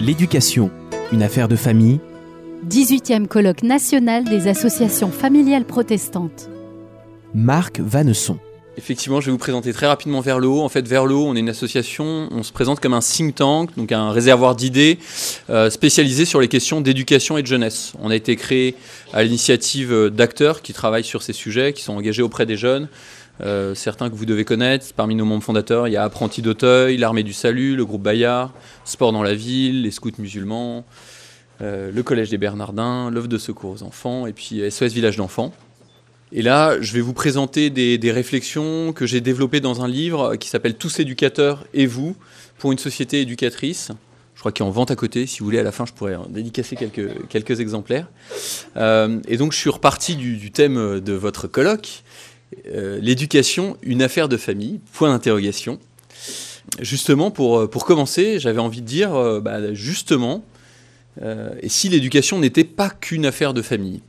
L'éducation, une affaire de famille. 18e colloque national des associations familiales protestantes. Marc Vanesson. Effectivement, je vais vous présenter très rapidement Vers le haut. En fait, Vers le haut, on est une association, on se présente comme un think tank, donc un réservoir d'idées euh, spécialisé sur les questions d'éducation et de jeunesse. On a été créé à l'initiative d'acteurs qui travaillent sur ces sujets, qui sont engagés auprès des jeunes. Euh, certains que vous devez connaître, parmi nos membres fondateurs, il y a Apprenti d'Auteuil, l'Armée du Salut, le groupe Bayard, Sport dans la ville, les scouts musulmans, euh, le Collège des Bernardins, l'œuvre de secours aux enfants, et puis SOS Village d'enfants. Et là, je vais vous présenter des, réflexions que j'ai développées dans un livre qui s'appelle Tous éducateurs et vous pour une société éducatrice. Je crois qu'il est en vente à côté. Si vous voulez, à la fin, je pourrais dédicacer quelques, quelques exemplaires. Euh, et donc, je suis reparti du, thème de votre colloque. Euh, l'éducation, une affaire de famille, point d'interrogation. Justement, pour, pour commencer, j'avais envie de dire, euh, bah, justement, et si l'éducation n'était pas qu'une affaire de famille?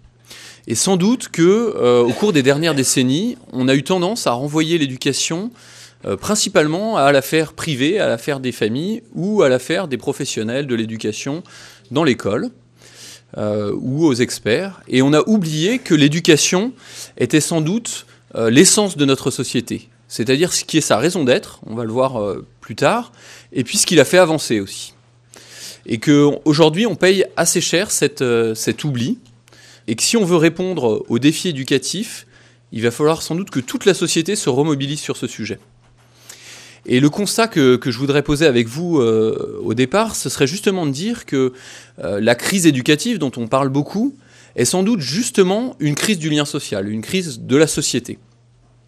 Et sans doute que, euh, au cours des dernières décennies, on a eu tendance à renvoyer l'éducation euh, principalement à l'affaire privée, à l'affaire des familles ou à l'affaire des professionnels de l'éducation dans l'école euh, ou aux experts. Et on a oublié que l'éducation était sans doute l'essence de notre société, c'est-à-dire ce qui est sa raison d'être, on va le voir plus tard, et puis ce qui l'a fait avancer aussi. Et qu'aujourd'hui, on paye assez cher cet oubli et que si on veut répondre aux défis éducatifs, il va falloir sans doute que toute la société se remobilise sur ce sujet. Et le constat que, je voudrais poser avec vous euh, au départ, ce serait justement de dire que euh, la crise éducative dont on parle beaucoup est sans doute justement une crise du lien social, une crise de la société.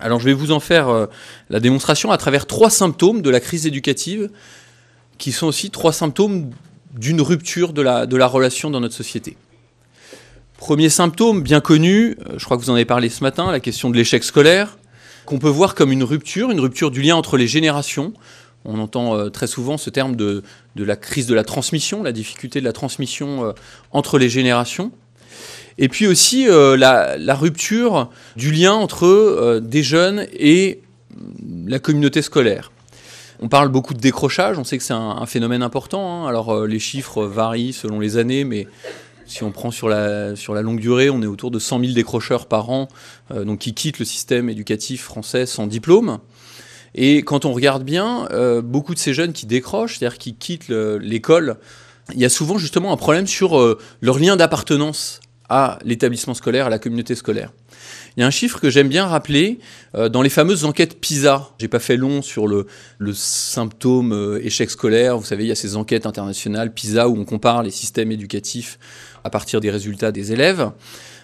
Alors je vais vous en faire euh, la démonstration à travers trois symptômes de la crise éducative, qui sont aussi trois symptômes d'une rupture de la, de la relation dans notre société. Premier symptôme bien connu, euh, je crois que vous en avez parlé ce matin, la question de l'échec scolaire, qu'on peut voir comme une rupture, une rupture du lien entre les générations. On entend euh, très souvent ce terme de, la crise de la transmission, la difficulté de la transmission entre les générations. Et puis aussi la, rupture du lien entre des jeunes et la communauté scolaire. On parle beaucoup de décrochage, on sait que c'est un, phénomène important. Hein. Alors les chiffres varient selon les années, mais si on prend sur la, sur la longue durée, on est autour de 100 000 décrocheurs par an euh, donc qui quittent le système éducatif français sans diplôme. Et quand on regarde bien, euh, beaucoup de ces jeunes qui décrochent, c'est-à-dire qui quittent l'école, il y a souvent justement un problème sur euh, leur lien d'appartenance à l'établissement scolaire, à la communauté scolaire. Il y a un chiffre que j'aime bien rappeler dans les fameuses enquêtes PISA. J'ai pas fait long sur le, le symptôme échec scolaire. Vous savez, il y a ces enquêtes internationales PISA où on compare les systèmes éducatifs à partir des résultats des élèves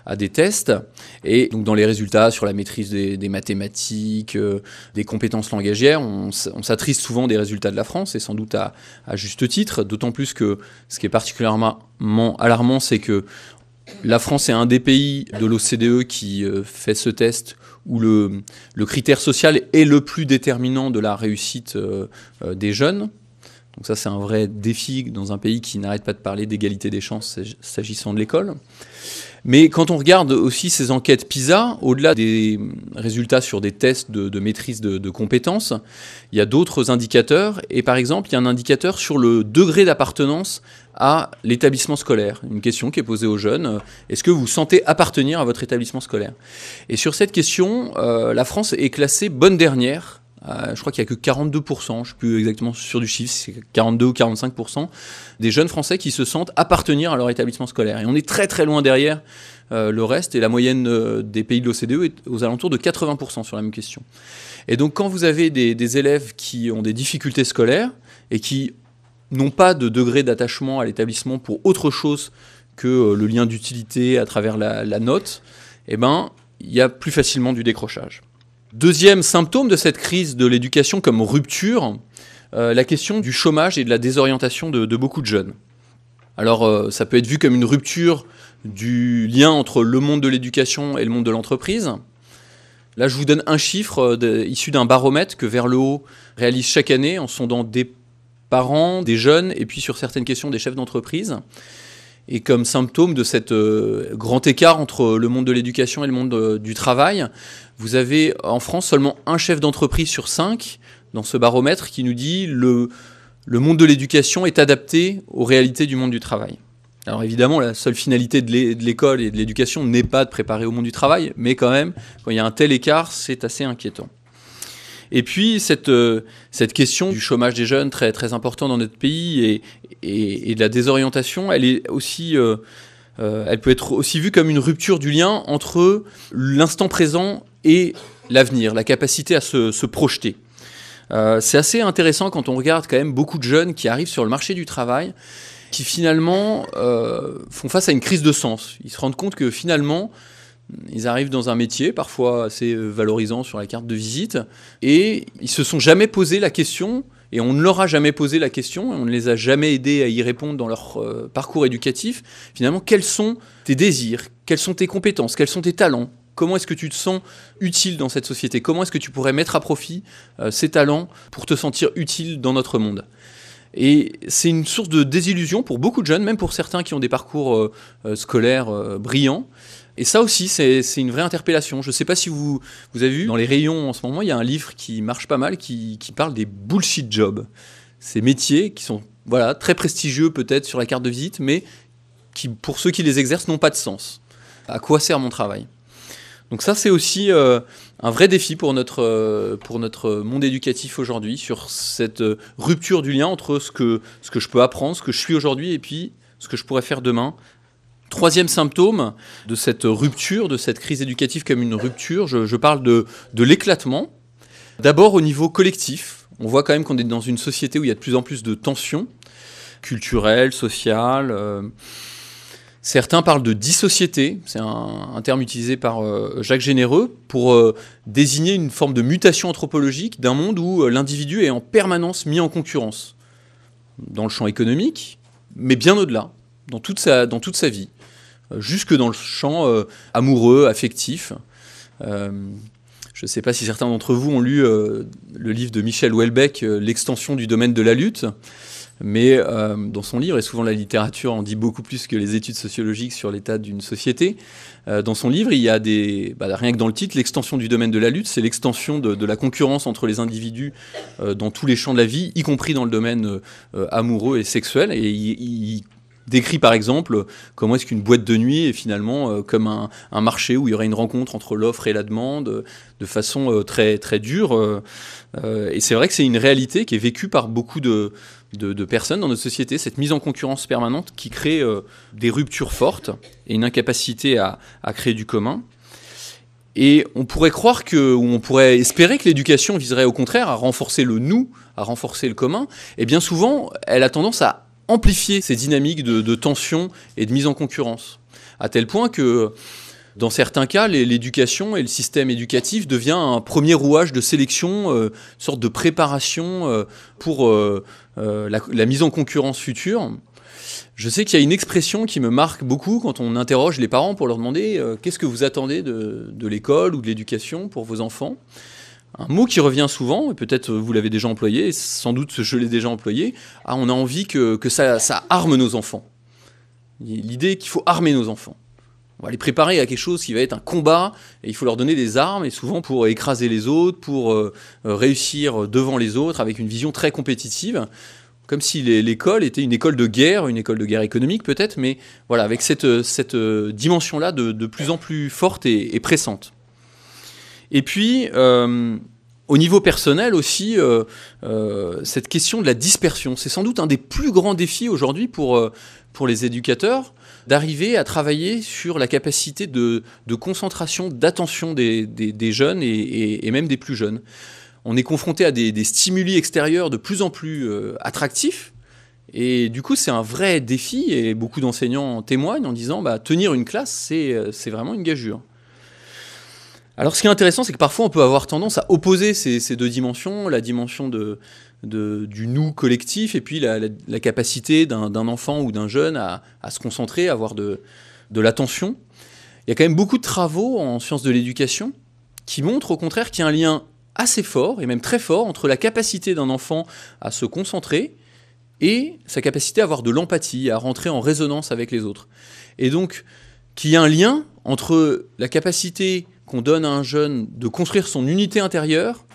à des tests. Et donc dans les résultats sur la maîtrise des, mathématiques, euh, des compétences langagières, on, s'attriste souvent des résultats de la France, et sans doute à, juste titre, d'autant plus que ce qui est particulièrement alarmant, c'est que la France est un des pays de l'OCDE qui euh, fait ce test où le, critère social est le plus déterminant de la réussite euh, des jeunes. Donc ça, c'est un vrai défi dans un pays qui n'arrête pas de parler d'égalité des chances s'agissant de l'école. Mais quand on regarde aussi ces enquêtes PISA, au-delà des résultats sur des tests de, maîtrise de, compétences, il y a d'autres indicateurs. Et par exemple, il y a un indicateur sur le degré d'appartenance à l'établissement scolaire. Une question qui est posée aux jeunes. Est-ce que vous sentez appartenir à votre établissement scolaire? Et sur cette question, euh, la France est classée bonne dernière euh, je crois qu'il n'y a que 42%, je ne suis plus exactement sûr du chiffre, c'est 42 ou 45% des jeunes Français qui se sentent appartenir à leur établissement scolaire. Et on est très très loin derrière euh, le reste, et la moyenne euh, des pays de l'OCDE est aux alentours de 80% sur la même question. Et donc quand vous avez des, élèves qui ont des difficultés scolaires et qui n'ont pas de degré d'attachement à l'établissement pour autre chose que le lien d'utilité à travers la, note, eh ben, il y a plus facilement du décrochage. Deuxième symptôme de cette crise de l'éducation comme rupture, euh, la question du chômage et de la désorientation de, beaucoup de jeunes. Alors euh, ça peut être vu comme une rupture du lien entre le monde de l'éducation et le monde de l'entreprise. Là, je vous donne un chiffre euh, issu d'un baromètre que Vers le Haut réalise chaque année en sondant des parents, des jeunes et puis sur certaines questions des chefs d'entreprise. Et comme symptôme de cet grand écart entre le monde de l'éducation et le monde du travail, vous avez en France seulement un chef d'entreprise sur cinq dans ce baromètre qui nous dit le, le monde de l'éducation est adapté aux réalités du monde du travail. Alors évidemment, la seule finalité de l'école et de l'éducation n'est pas de préparer au monde du travail, mais quand même, quand il y a un tel écart, c'est assez inquiétant. Et puis cette, euh, cette question du chômage des jeunes, très, très important dans notre pays, et, et, de la désorientation, elle est aussi... Euh, euh, elle peut être aussi vue comme une rupture du lien entre l'instant présent et l'avenir, la capacité à se, projeter. Euh, c'est assez intéressant quand on regarde quand même beaucoup de jeunes qui arrivent sur le marché du travail, qui finalement euh, font face à une crise de sens. Ils se rendent compte que finalement, ils arrivent dans un métier parfois assez valorisant sur la carte de visite et ils se sont jamais posé la question et on ne leur a jamais posé la question, on ne les a jamais aidés à y répondre dans leur euh, parcours éducatif. Finalement, quels sont tes désirs, quelles sont tes compétences, quels sont tes talents? Comment est-ce que tu te sens utile dans cette société? Comment est-ce que tu pourrais mettre à profit euh, ces talents pour te sentir utile dans notre monde? Et c'est une source de désillusion pour beaucoup de jeunes, même pour certains qui ont des parcours euh, scolaires brillants. Et ça aussi, c'est une vraie interpellation. Je ne sais pas si vous, avez vu, dans les rayons en ce moment, il y a un livre qui marche pas mal, qui, qui parle des bullshit jobs. Ces métiers qui sont voilà, très prestigieux peut-être sur la carte de visite, mais qui, pour ceux qui les exercent, n'ont pas de sens. À quoi sert mon travail? Donc ça, c'est aussi euh, un vrai défi pour notre, euh, pour notre monde éducatif aujourd'hui, sur cette euh, rupture du lien entre ce que, ce que je peux apprendre, ce que je suis aujourd'hui, et puis ce que je pourrais faire demain Troisième symptôme de cette rupture, de cette crise éducative comme une rupture, je, parle de, l'éclatement. D'abord au niveau collectif, on voit quand même qu'on est dans une société où il y a de plus en plus de tensions culturelles, sociales. Euh, certains parlent de dissociété, c'est un, terme utilisé par euh, Jacques Généreux pour euh, désigner une forme de mutation anthropologique d'un monde où l'individu est en permanence mis en concurrence, dans le champ économique, mais bien au-delà, dans toute sa, dans toute sa vie. Euh, jusque dans le champ euh, amoureux, affectif. Euh, je ne sais pas si certains d'entre vous ont lu le livre de Michel Houellebecq, L'extension du domaine de la lutte. Mais dans son livre, et souvent la littérature en dit beaucoup plus que les études sociologiques sur l'état d'une société, dans son livre, il y a des. Bah, rien que dans le titre, l'extension du domaine de la lutte, c'est l'extension de, la concurrence entre les individus dans tous les champs de la vie, y compris dans le domaine amoureux et sexuel. Et il décrit par exemple comment est-ce qu'une boîte de nuit est finalement euh, comme un, marché où il y aurait une rencontre entre l'offre et la demande euh, de façon euh, très, très dure. et c'est vrai que c'est une réalité qui est vécue par beaucoup de, de, personnes dans notre société, cette mise en concurrence permanente qui crée des ruptures fortes et une incapacité à, à créer du commun. Et on pourrait croire que, ou on pourrait espérer que l'éducation viserait au contraire à renforcer le nous, à renforcer le commun. Et bien souvent, elle a tendance à amplifier ces dynamiques de, tension et de mise en concurrence. À tel point que, dans certains cas, l'éducation et le système éducatif devient un premier rouage de sélection, euh, sorte de préparation euh, pour euh, la, mise en concurrence future. Je sais qu'il y a une expression qui me marque beaucoup quand on interroge les parents pour leur demander qu'est-ce que vous attendez de l'école ou de l'éducation pour vos enfants? Un mot qui revient souvent, et peut-être vous l'avez déjà employé, sans doute je l'ai déjà employé, ah, on a envie que, ça, ça arme nos enfants. L'idée qu'il faut armer nos enfants. On va les préparer à quelque chose qui va être un combat, et il faut leur donner des armes, et souvent pour écraser les autres, pour euh, euh, réussir devant les autres, avec une vision très compétitive, comme si l'école était une école de guerre, une école de guerre économique peut-être, mais voilà, avec cette, cette dimension-là de, plus en plus forte et pressante. Et puis, euh, au niveau personnel aussi, euh, euh, cette question de la dispersion, c'est sans doute un des plus grands défis aujourd'hui pour, pour les éducateurs, d'arriver à travailler sur la capacité de, concentration, d'attention des, jeunes et, même des plus jeunes. On est confronté à des, stimuli extérieurs de plus en plus attractifs. Et du coup, c'est un vrai défi, et beaucoup d'enseignants témoignent en disant bah, tenir une classe, c'est vraiment une gageure. Alors ce qui est intéressant, c'est que parfois on peut avoir tendance à opposer ces, deux dimensions, la dimension de, du nous collectif et puis la, capacité d'un enfant ou d'un jeune à, se concentrer, à avoir de, de l'attention. Il y a quand même beaucoup de travaux en sciences de l'éducation qui montrent au contraire qu'il y a un lien assez fort, et même très fort, entre la capacité d'un enfant à se concentrer et sa capacité à avoir de l'empathie, à rentrer en résonance avec les autres. Et donc, qu'il y a un lien entre la capacité qu'on donne à un jeune de construire son unité intérieure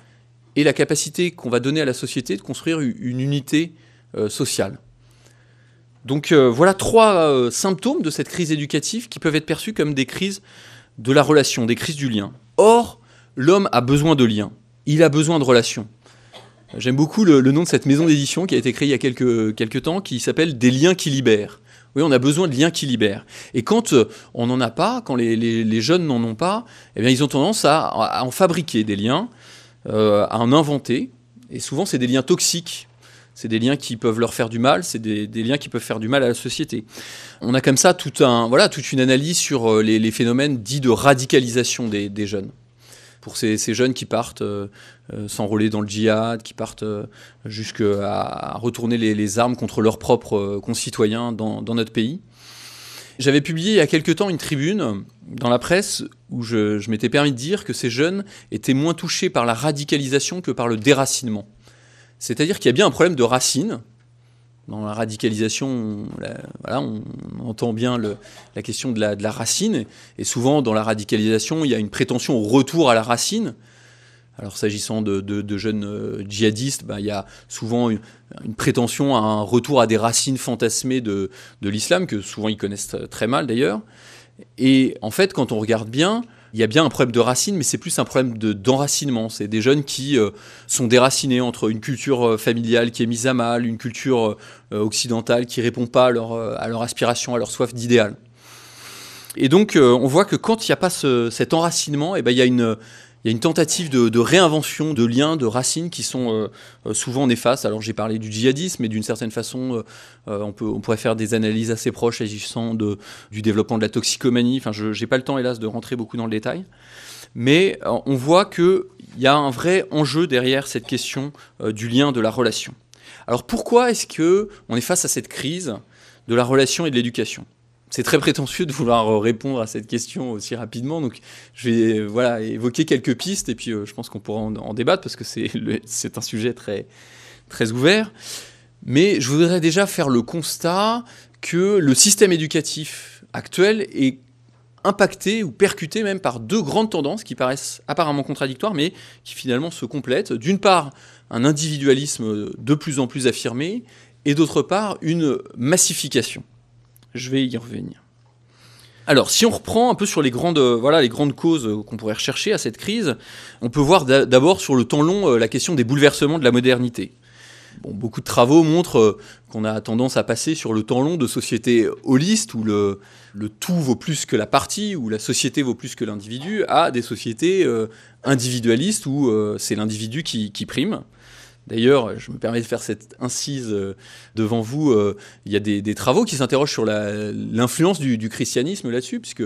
et la capacité qu'on va donner à la société de construire une unité sociale. Donc voilà trois symptômes de cette crise éducative qui peuvent être perçus comme des crises de la relation, des crises du lien. Or, l'homme a besoin de liens, il a besoin de relations. J'aime beaucoup le, nom de cette maison d'édition qui a été créée il y a quelques, temps, qui s'appelle Des liens qui libèrent. Oui, on a besoin de liens qui libèrent. Et quand euh, on n'en a pas, quand les, jeunes n'en ont pas, eh bien, ils ont tendance à, en fabriquer des liens, euh, à en inventer. Et souvent, c'est des liens toxiques. C'est des liens qui peuvent leur faire du mal, c'est des, liens qui peuvent faire du mal à la société. On a comme ça tout un, voilà, toute une analyse sur euh, les, phénomènes dits de radicalisation des, jeunes. Pour ces, jeunes qui partent s'enrôler dans le djihad, qui partent jusqu'à retourner les, armes contre leurs propres concitoyens dans, notre pays. J'avais publié il y a quelque temps une tribune dans la presse où je, m'étais permis de dire que ces jeunes étaient moins touchés par la radicalisation que par le déracinement. C'est-à-dire qu'il y a bien un problème de racine. Dans la radicalisation, voilà, on, entend bien la question de la, racine. Et souvent, dans la radicalisation, il y a une prétention au retour à la racine. Alors, s'agissant de, jeunes euh, djihadistes, ben, il y a souvent une, prétention à un retour à des racines fantasmées de, l'islam, que souvent ils connaissent très mal d'ailleurs. Et en fait, quand on regarde bien, il y a bien un problème de racine, mais c'est plus un problème d'enracinement. c'est des jeunes qui euh, sont déracinés entre une culture euh, familiale qui est mise à mal, une culture occidentale qui répond pas à leur, à leur aspiration, à leur soif d'idéal. Et donc, on voit que quand il n'y a pas cet enracinement, et eh ben, il y a une il y a une tentative de, réinvention de liens, de racines qui sont euh, euh, souvent néfastes. Alors j'ai parlé du djihadisme, mais d'une certaine façon, euh, on, pourrait faire des analyses assez proches agissant du développement de la toxicomanie. Enfin, je n'ai pas le temps, hélas, de rentrer beaucoup dans le détail. Mais on voit qu'il y a un vrai enjeu derrière cette question du lien, de la relation. Alors pourquoi est-ce qu'on est face à cette crise de la relation et de l'éducation? C'est très prétentieux de vouloir euh, répondre à cette question aussi rapidement. Donc, je vais euh, voilà, évoquer quelques pistes et puis euh, je pense qu'on pourra en, débattre parce que c'est un sujet très, très ouvert. Mais je voudrais déjà faire le constat que le système éducatif actuel est impacté ou percuté même par deux grandes tendances qui paraissent apparemment contradictoires, mais qui finalement se complètent. D'une part, un individualisme de plus en plus affirmé, et d'autre part, une massification. Je vais y revenir. Alors, si on reprend un peu sur les grandes, euh, voilà, les grandes causes euh, qu'on pourrait rechercher à cette crise, on peut voir d'abord sur le temps long euh, la question des bouleversements de la modernité. Beaucoup de travaux montrent qu'on a tendance à passer sur le temps long de sociétés holistes où le, tout vaut plus que la partie, où la société vaut plus que l'individu, à des sociétés individualistes où c'est l'individu qui prime. D'ailleurs, je me permets de faire cette incise euh, devant vous. Euh, il y a des, travaux qui s'interrogent sur l'influence du, christianisme là-dessus, puisque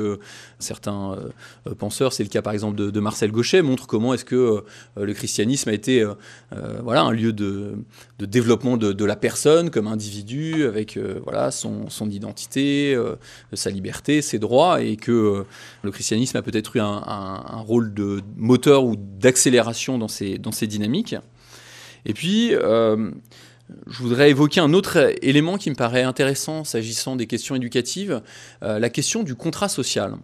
certains euh, penseurs, c'est le cas par exemple de, Marcel Gauchet, montrent comment est-ce que le christianisme a été voilà, un lieu de, développement de, la personne comme individu, avec voilà, son, identité, sa liberté, ses droits, et que le christianisme a peut-être eu un, rôle de moteur ou d'accélération dans dans ces dynamiques. Et puis, euh, je voudrais évoquer un autre élément qui me paraît intéressant s'agissant des questions éducatives, euh, la question du contrat social.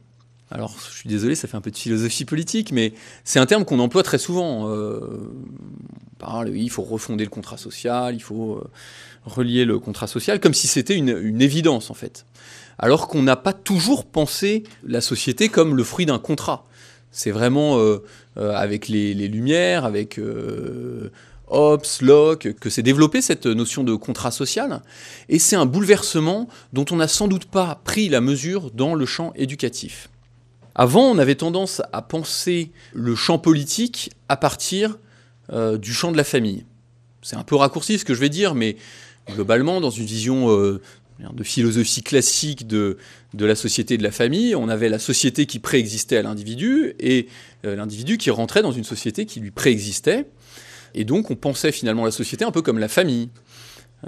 Alors, je suis désolé, ça fait un peu de philosophie politique, mais c'est un terme qu'on emploie très souvent. Euh, on parle, il faut refonder le contrat social, il faut relier le contrat social, comme si c'était une, évidence, en fait. Alors qu'on n'a pas toujours pensé la société comme le fruit d'un contrat. C'est vraiment avec les, Lumières, avec Hobbes, Locke, que s'est développée cette notion de contrat social. Et c'est un bouleversement dont on n'a sans doute pas pris la mesure dans le champ éducatif. Avant, on avait tendance à penser le champ politique à partir euh, du champ de la famille. C'est un peu raccourci ce que je vais dire, mais globalement, dans une vision euh, de philosophie classique de, la société et de la famille, on avait la société qui préexistait à l'individu et euh, l'individu qui rentrait dans une société qui lui préexistait. Et donc on pensait finalement la société un peu comme la famille.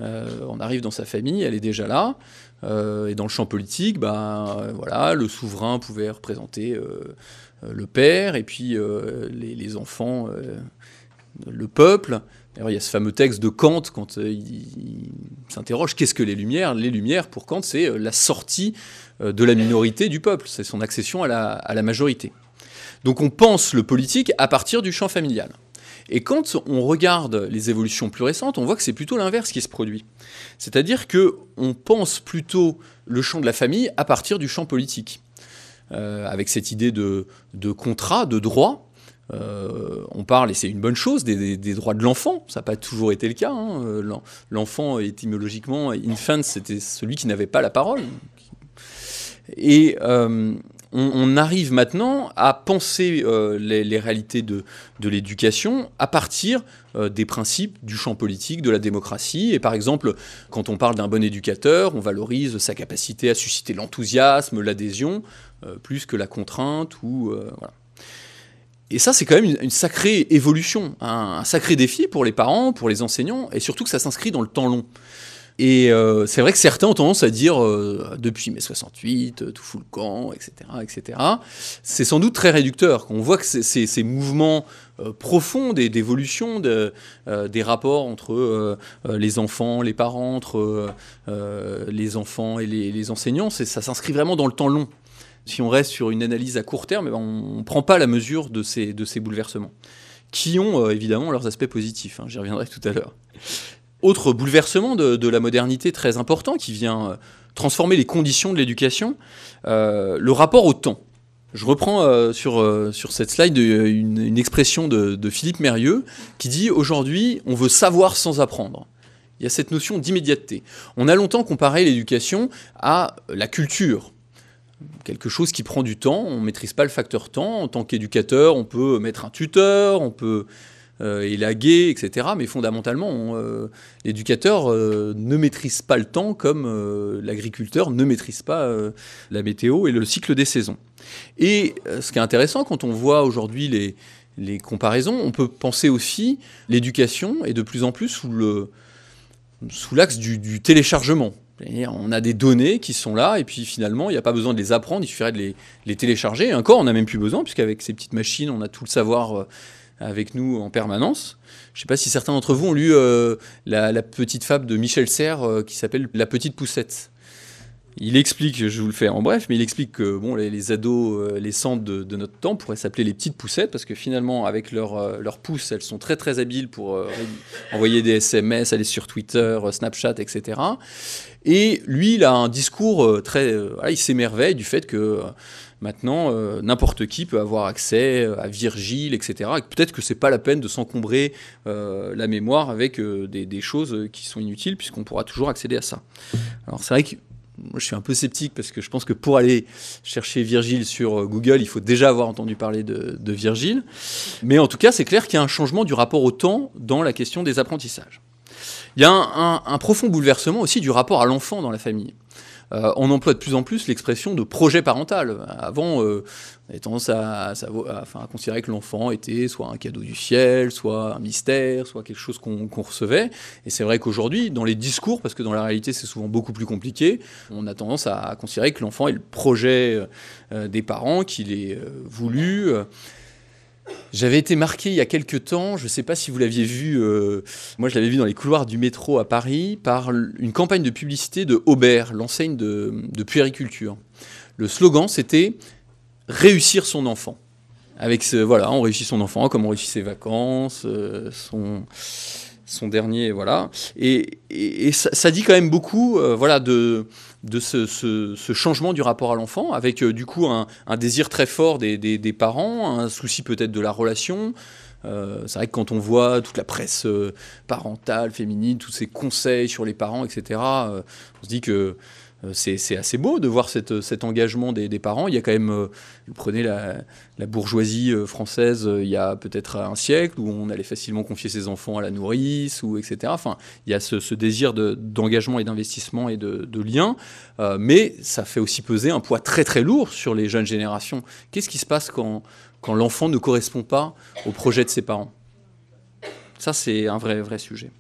Euh, on arrive dans sa famille, elle est déjà là. Euh, et dans le champ politique, bah, voilà, le souverain pouvait représenter euh, le père, et puis les, enfants, le peuple. D'ailleurs, il y a ce fameux texte de Kant quand il, s'interroge qu'est-ce que les Lumières? Les Lumières, pour Kant, c'est la sortie de la minorité du peuple, c'est son accession à la majorité. Donc on pense le politique à partir du champ familial. Et quand on regarde les évolutions plus récentes, on voit que c'est plutôt l'inverse qui se produit. C'est-à-dire que on pense plutôt le champ de la famille à partir du champ politique, euh, avec cette idée de, contrat, de droit. Euh, on parle, et c'est une bonne chose, des, droits de l'enfant. Ça n'a pas toujours été le cas. Hein. L'enfant, étymologiquement, infant, c'était celui qui n'avait pas la parole. Et euh, on, arrive maintenant à penser euh, les, réalités de, l'éducation à partir euh, des principes du champ politique, de la démocratie. Et par exemple, quand on parle d'un bon éducateur, on valorise sa capacité à susciter l'enthousiasme, l'adhésion, euh, plus que la contrainte. Ou, Et ça, c'est quand même une, sacrée évolution, un, sacré défi pour les parents, pour les enseignants, et surtout que ça s'inscrit dans le temps long. Et euh, c'est vrai que certains ont tendance à dire euh, depuis mai 68, euh, tout fout le camp, etc. etc. C'est sans doute très réducteur. On voit que ces mouvements profonds d'évolution de, des rapports entre les enfants, les parents, entre les enfants et les, enseignants, ça s'inscrit vraiment dans le temps long. Si on reste sur une analyse à court terme, eh ben, on ne prend pas la mesure de ces, de ces bouleversements, qui ont évidemment leurs aspects positifs. Hein, j'y reviendrai tout à l'heure. Autre bouleversement de, la modernité très important qui vient euh, transformer les conditions de l'éducation, euh, le rapport au temps. Je reprends euh, sur, sur cette slide une, expression de, de, Philippe Mérieux qui dit aujourd'hui on veut savoir sans apprendre. Il y a cette notion d'immédiateté. On a longtemps comparé l'éducation à la culture, quelque chose qui prend du temps, on ne maîtrise pas le facteur temps. En tant qu'éducateur, on peut mettre un tuteur, on peut euh, élaguer, etc. Mais fondamentalement, euh, l'éducateur euh, ne maîtrise pas le temps comme l'agriculteur ne maîtrise pas la météo et le cycle des saisons. Et ce qui est intéressant quand on voit aujourd'hui les, les comparaisons, on peut penser aussi l'éducation est de plus en plus sous le sous l'axe du, téléchargement. On a des données qui sont là, et puis finalement, il n'y a pas besoin de les apprendre, il suffirait de les, les télécharger. Et encore, on n'a même plus besoin, puisqu'avec ces petites machines, on a tout le savoir avec nous en permanence. Je ne sais pas si certains d'entre vous ont lu euh, la, petite fable de Michel Serres euh, qui s'appelle La petite poussette. Il explique, je vous le fais en bref, mais il explique que bon, les, ados, euh, les centres de, notre temps pourraient s'appeler les petites poussettes parce que finalement, avec leurs leur pouces, elles sont très très habiles pour envoyer des SMS, aller sur Twitter, Snapchat, etc. Et lui, il a un discours très. il s'émerveille du fait que Maintenant, euh, n'importe qui peut avoir accès euh, à Virgile, etc. Et peut-être que c'est pas la peine de s'encombrer euh, la mémoire avec des, choses qui sont inutiles, puisqu'on pourra toujours accéder à ça. Alors c'est vrai que je suis un peu sceptique parce que je pense que pour aller chercher Virgile sur Google, il faut déjà avoir entendu parler de, Virgile. Mais en tout cas, c'est clair qu'il y a un changement du rapport au temps dans la question des apprentissages. Il y a un profond bouleversement aussi du rapport à l'enfant dans la famille. Euh, on emploie de plus en plus l'expression de projet parental. Avant, euh, on avait tendance à, considérer que l'enfant était soit un cadeau du ciel, soit un mystère, soit quelque chose qu'on recevait. Et c'est vrai qu'aujourd'hui, dans les discours, parce que dans la réalité c'est souvent beaucoup plus compliqué, on a tendance à considérer que l'enfant est le projet euh, des parents, qu'il est voulu. J'avais été marqué il y a quelques temps, je ne sais pas si vous l'aviez vu, euh, moi je l'avais vu dans les couloirs du métro à Paris, par une campagne de publicité de Aubert, l'enseigne de, puériculture. Le slogan c'était Réussir son enfant. Avec ce, voilà, on réussit son enfant, comme on réussit ses vacances, euh, son, son dernier, voilà. Et, ça, dit quand même beaucoup, euh, voilà, de, ce, changement du rapport à l'enfant, avec euh, du coup un, désir très fort des, parents, un souci peut-être de la relation. Euh, c'est vrai que quand on voit toute la presse parentale, féminine, tous ces conseils sur les parents, etc., on se dit que c'est assez beau de voir cet engagement des, parents. Il y a quand même, euh, prenez la, bourgeoisie euh, française il y a peut-être un siècle où on allait facilement confier ses enfants à la nourrice, ou etc. Enfin, il y a ce, désir d'engagement et d'investissement et de, lien, mais ça fait aussi peser un poids très très lourd sur les jeunes générations. Qu'est-ce qui se passe quand, quand l'enfant ne correspond pas au projet de ses parents? Ça, c'est un vrai, vrai sujet.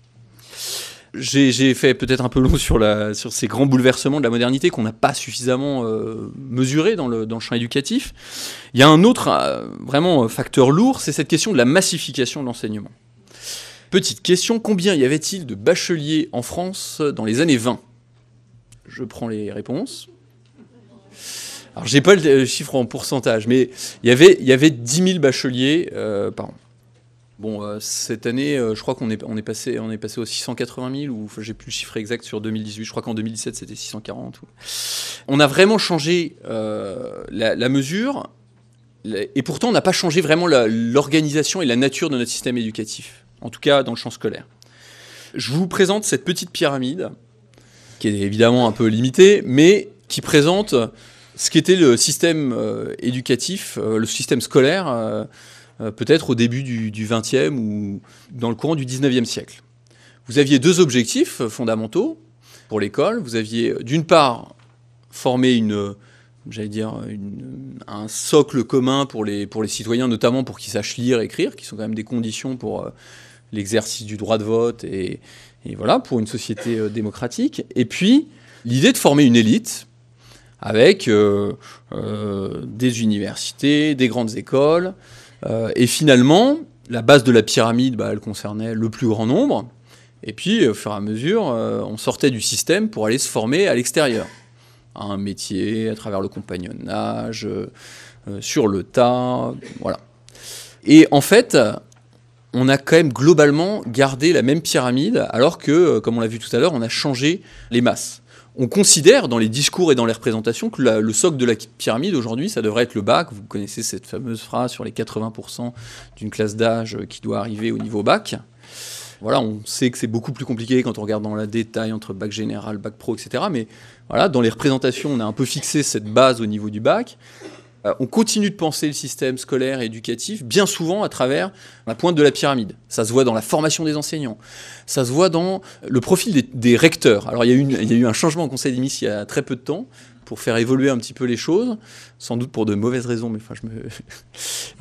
J'ai fait peut-être un peu long sur, la, sur ces grands bouleversements de la modernité qu'on n'a pas suffisamment euh, mesurés dans le, dans le, champ éducatif. Il y a un autre euh, vraiment facteur lourd, c'est cette question de la massification de l'enseignement. Petite question, combien y avait-il de bacheliers en France dans les années 20 Je prends les réponses. Alors j'ai pas le chiffre en pourcentage, mais il y avait, y avait 10 000 bacheliers euh, par. Bon, euh, cette année, euh, je crois qu'on est, passé, on est passé aux 680 000, ou j'ai plus le chiffre exact sur 2018. Je crois qu'en 2017, c'était 640. ou- On a vraiment changé euh, la, mesure, et pourtant, on n'a pas changé vraiment l'organisation et la nature de notre système éducatif, en tout cas dans le champ scolaire. Je vous présente cette petite pyramide, qui est évidemment un peu limitée, mais qui présente ce qu'était le système éducatif, le système scolaire. Euh, peut-être au début du, du 20e ou dans le courant du 19e siècle. Vous aviez deux objectifs fondamentaux pour l'école. Vous aviez euh, d'une part formé euh, un socle commun pour les, citoyens, notamment pour qu'ils sachent lire, écrire, qui sont quand même des conditions pour l'exercice du droit de vote et, et voilà, pour une société démocratique. Et puis, l'idée de former une élite avec des universités, des grandes écoles, et finalement, la base de la pyramide, bah, elle concernait le plus grand nombre. Et puis, au fur et à mesure, euh, on sortait du système pour aller se former à l'extérieur. À un métier, à travers le compagnonnage, euh, euh, sur le tas, voilà. Et en fait, on a quand même globalement gardé la même pyramide, alors que, euh, comme on l'a vu tout à l'heure, on a changé les masses. On considère dans les discours et dans les représentations que le socle de la pyramide aujourd'hui, ça devrait être le bac. Vous connaissez cette fameuse phrase sur les 80% d'une classe d'âge qui doit arriver au niveau bac. Voilà, on sait que c'est beaucoup plus compliqué quand on regarde dans la détail entre bac général, bac pro, etc. Mais voilà, dans les représentations, on a un peu fixé cette base au niveau du bac. Euh, on continue de penser le système scolaire et éducatif bien souvent à travers la pointe de la pyramide. Ça se voit dans la formation des enseignants, ça se voit dans le profil des, recteurs. Alors il y, a eu un changement au Conseil des ministres il y a très peu de temps pour faire évoluer un petit peu les choses, sans doute pour de mauvaises raisons, mais enfin je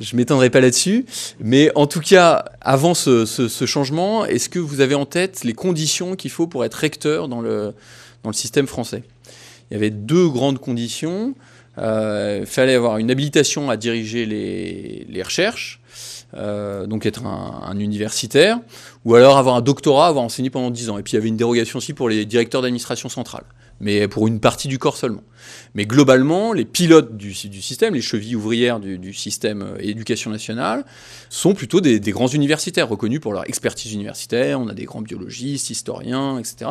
je m'étendrai pas là-dessus. Mais en tout cas, avant ce, changement, est-ce que vous avez en tête les conditions qu'il faut pour être recteur dans le système français? Il y avait deux grandes conditions. Euh, il fallait avoir une habilitation à diriger les, recherches, euh, donc être un, un universitaire, ou alors avoir un doctorat, avoir enseigné pendant 10 ans. Et puis il y avait une dérogation aussi pour les directeurs d'administration centrale, mais pour une partie du corps seulement. Mais globalement, les pilotes du, système, les chevilles ouvrières du, système euh, éducation nationale, sont plutôt des, grands universitaires, reconnus pour leur expertise universitaire. On a des grands biologistes, historiens, etc. Et,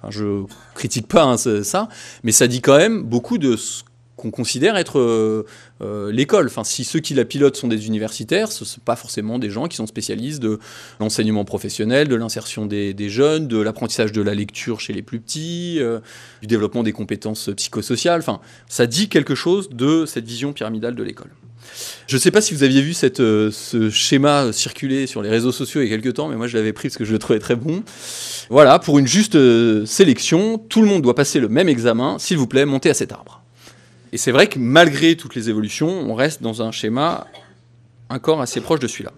enfin, je critique pas hein, ça, mais ça dit quand même beaucoup de ce qu'on considère être euh, euh, l'école. Enfin, si ceux qui la pilotent sont des universitaires, ce ne sont pas forcément des gens qui sont spécialistes de l'enseignement professionnel, de l'insertion des, jeunes, de l'apprentissage de la lecture chez les plus petits, euh, du développement des compétences psychosociales. Enfin, ça dit quelque chose de cette vision pyramidale de l'école. Je ne sais pas si vous aviez vu ce schéma circuler sur les réseaux sociaux il y a quelques temps, mais moi je l'avais pris parce que je le trouvais très bon. Voilà, pour une juste sélection, tout le monde doit passer le même examen. S'il vous plaît, montez à cet arbre. Et c'est vrai que malgré toutes les évolutions, on reste dans un schéma encore assez proche de celui-là.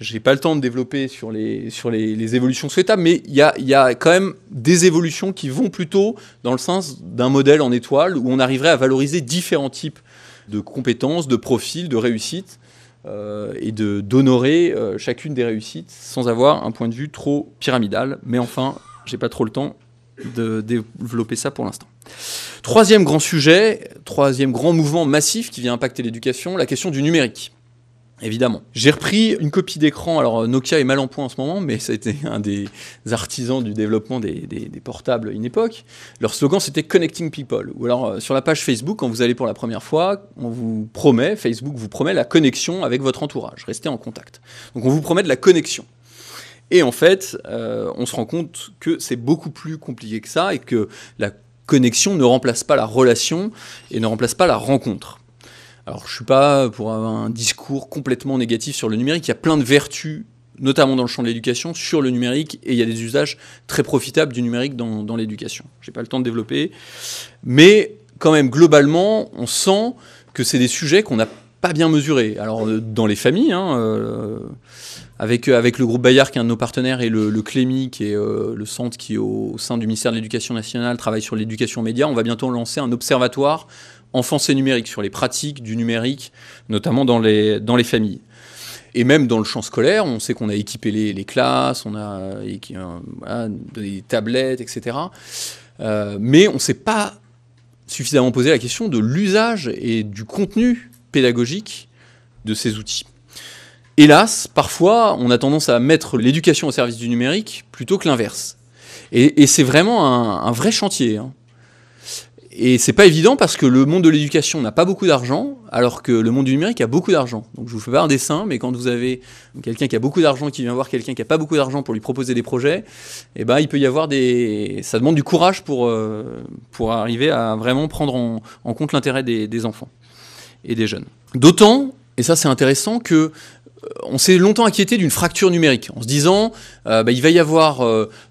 J'ai pas le temps de développer sur les, sur les, évolutions souhaitables, mais il y a, y a quand même des évolutions qui vont plutôt dans le sens d'un modèle en étoile où on arriverait à valoriser différents types de compétences, de profils, de réussites, euh, et de d'honorer euh, chacune des réussites sans avoir un point de vue trop pyramidal. Mais enfin, j'ai pas trop le temps de développer ça pour l'instant. Troisième grand sujet, troisième grand mouvement massif qui vient impacter l'éducation, la question du numérique. Évidemment. J'ai repris une copie d'écran. Alors, Nokia est mal en point en ce moment, mais ça a été un des artisans du développement des, des- des portables à une époque. Leur slogan, c'était Connecting People. Ou alors, euh, sur la page Facebook, quand vous allez pour la première fois, on vous promet, Facebook vous promet la connexion avec votre entourage. Restez en contact. Donc, on vous promet de la connexion. Et en fait, euh, on se rend compte que c'est beaucoup plus compliqué que ça et que la connexion ne remplace pas la relation et ne remplace pas la rencontre. Alors, je suis pas pour avoir un discours complètement négatif sur le numérique. Il y a plein de vertus, notamment dans le champ de l'éducation, sur le numérique, et il y a des usages très profitables du numérique dans, l'éducation. J'ai pas le temps de développer, mais quand même globalement, on sent que c'est des sujets qu'on n'a pas bien mesurés. Alors, euh, dans les familles, hein, euh, avec, euh, avec le groupe Bayard, qui est un de nos partenaires, et le, le qui est euh, le centre qui, au, sein du ministère de l'Éducation nationale, travaille sur l'éducation média, on va bientôt lancer un observatoire enfance et numérique sur les pratiques du numérique, notamment dans les, familles. Et même dans le champ scolaire, on sait qu'on a équipé les, classes, on a euh, des tablettes, etc. Mais on ne s'est pas suffisamment posé la question de l'usage et du contenu pédagogique de ces outils. Hélas, parfois, on a tendance à mettre l'éducation au service du numérique plutôt que l'inverse. Et, c'est vraiment un, vrai chantier. Hein. Et c'est pas évident parce que le monde de l'éducation n'a pas beaucoup d'argent, alors que le monde du numérique a beaucoup d'argent. Donc je vous fais pas un dessin, mais quand vous avez quelqu'un qui a beaucoup d'argent qui vient voir quelqu'un qui a pas beaucoup d'argent pour lui proposer des projets, eh ben il peut y avoir des, ça demande du courage pour euh, pour arriver à vraiment prendre en, compte l'intérêt des, enfants et des jeunes. D'autant, et ça c'est intéressant, que on s'est longtemps inquiété d'une fracture numérique, en se disant euh, bah, il va y avoir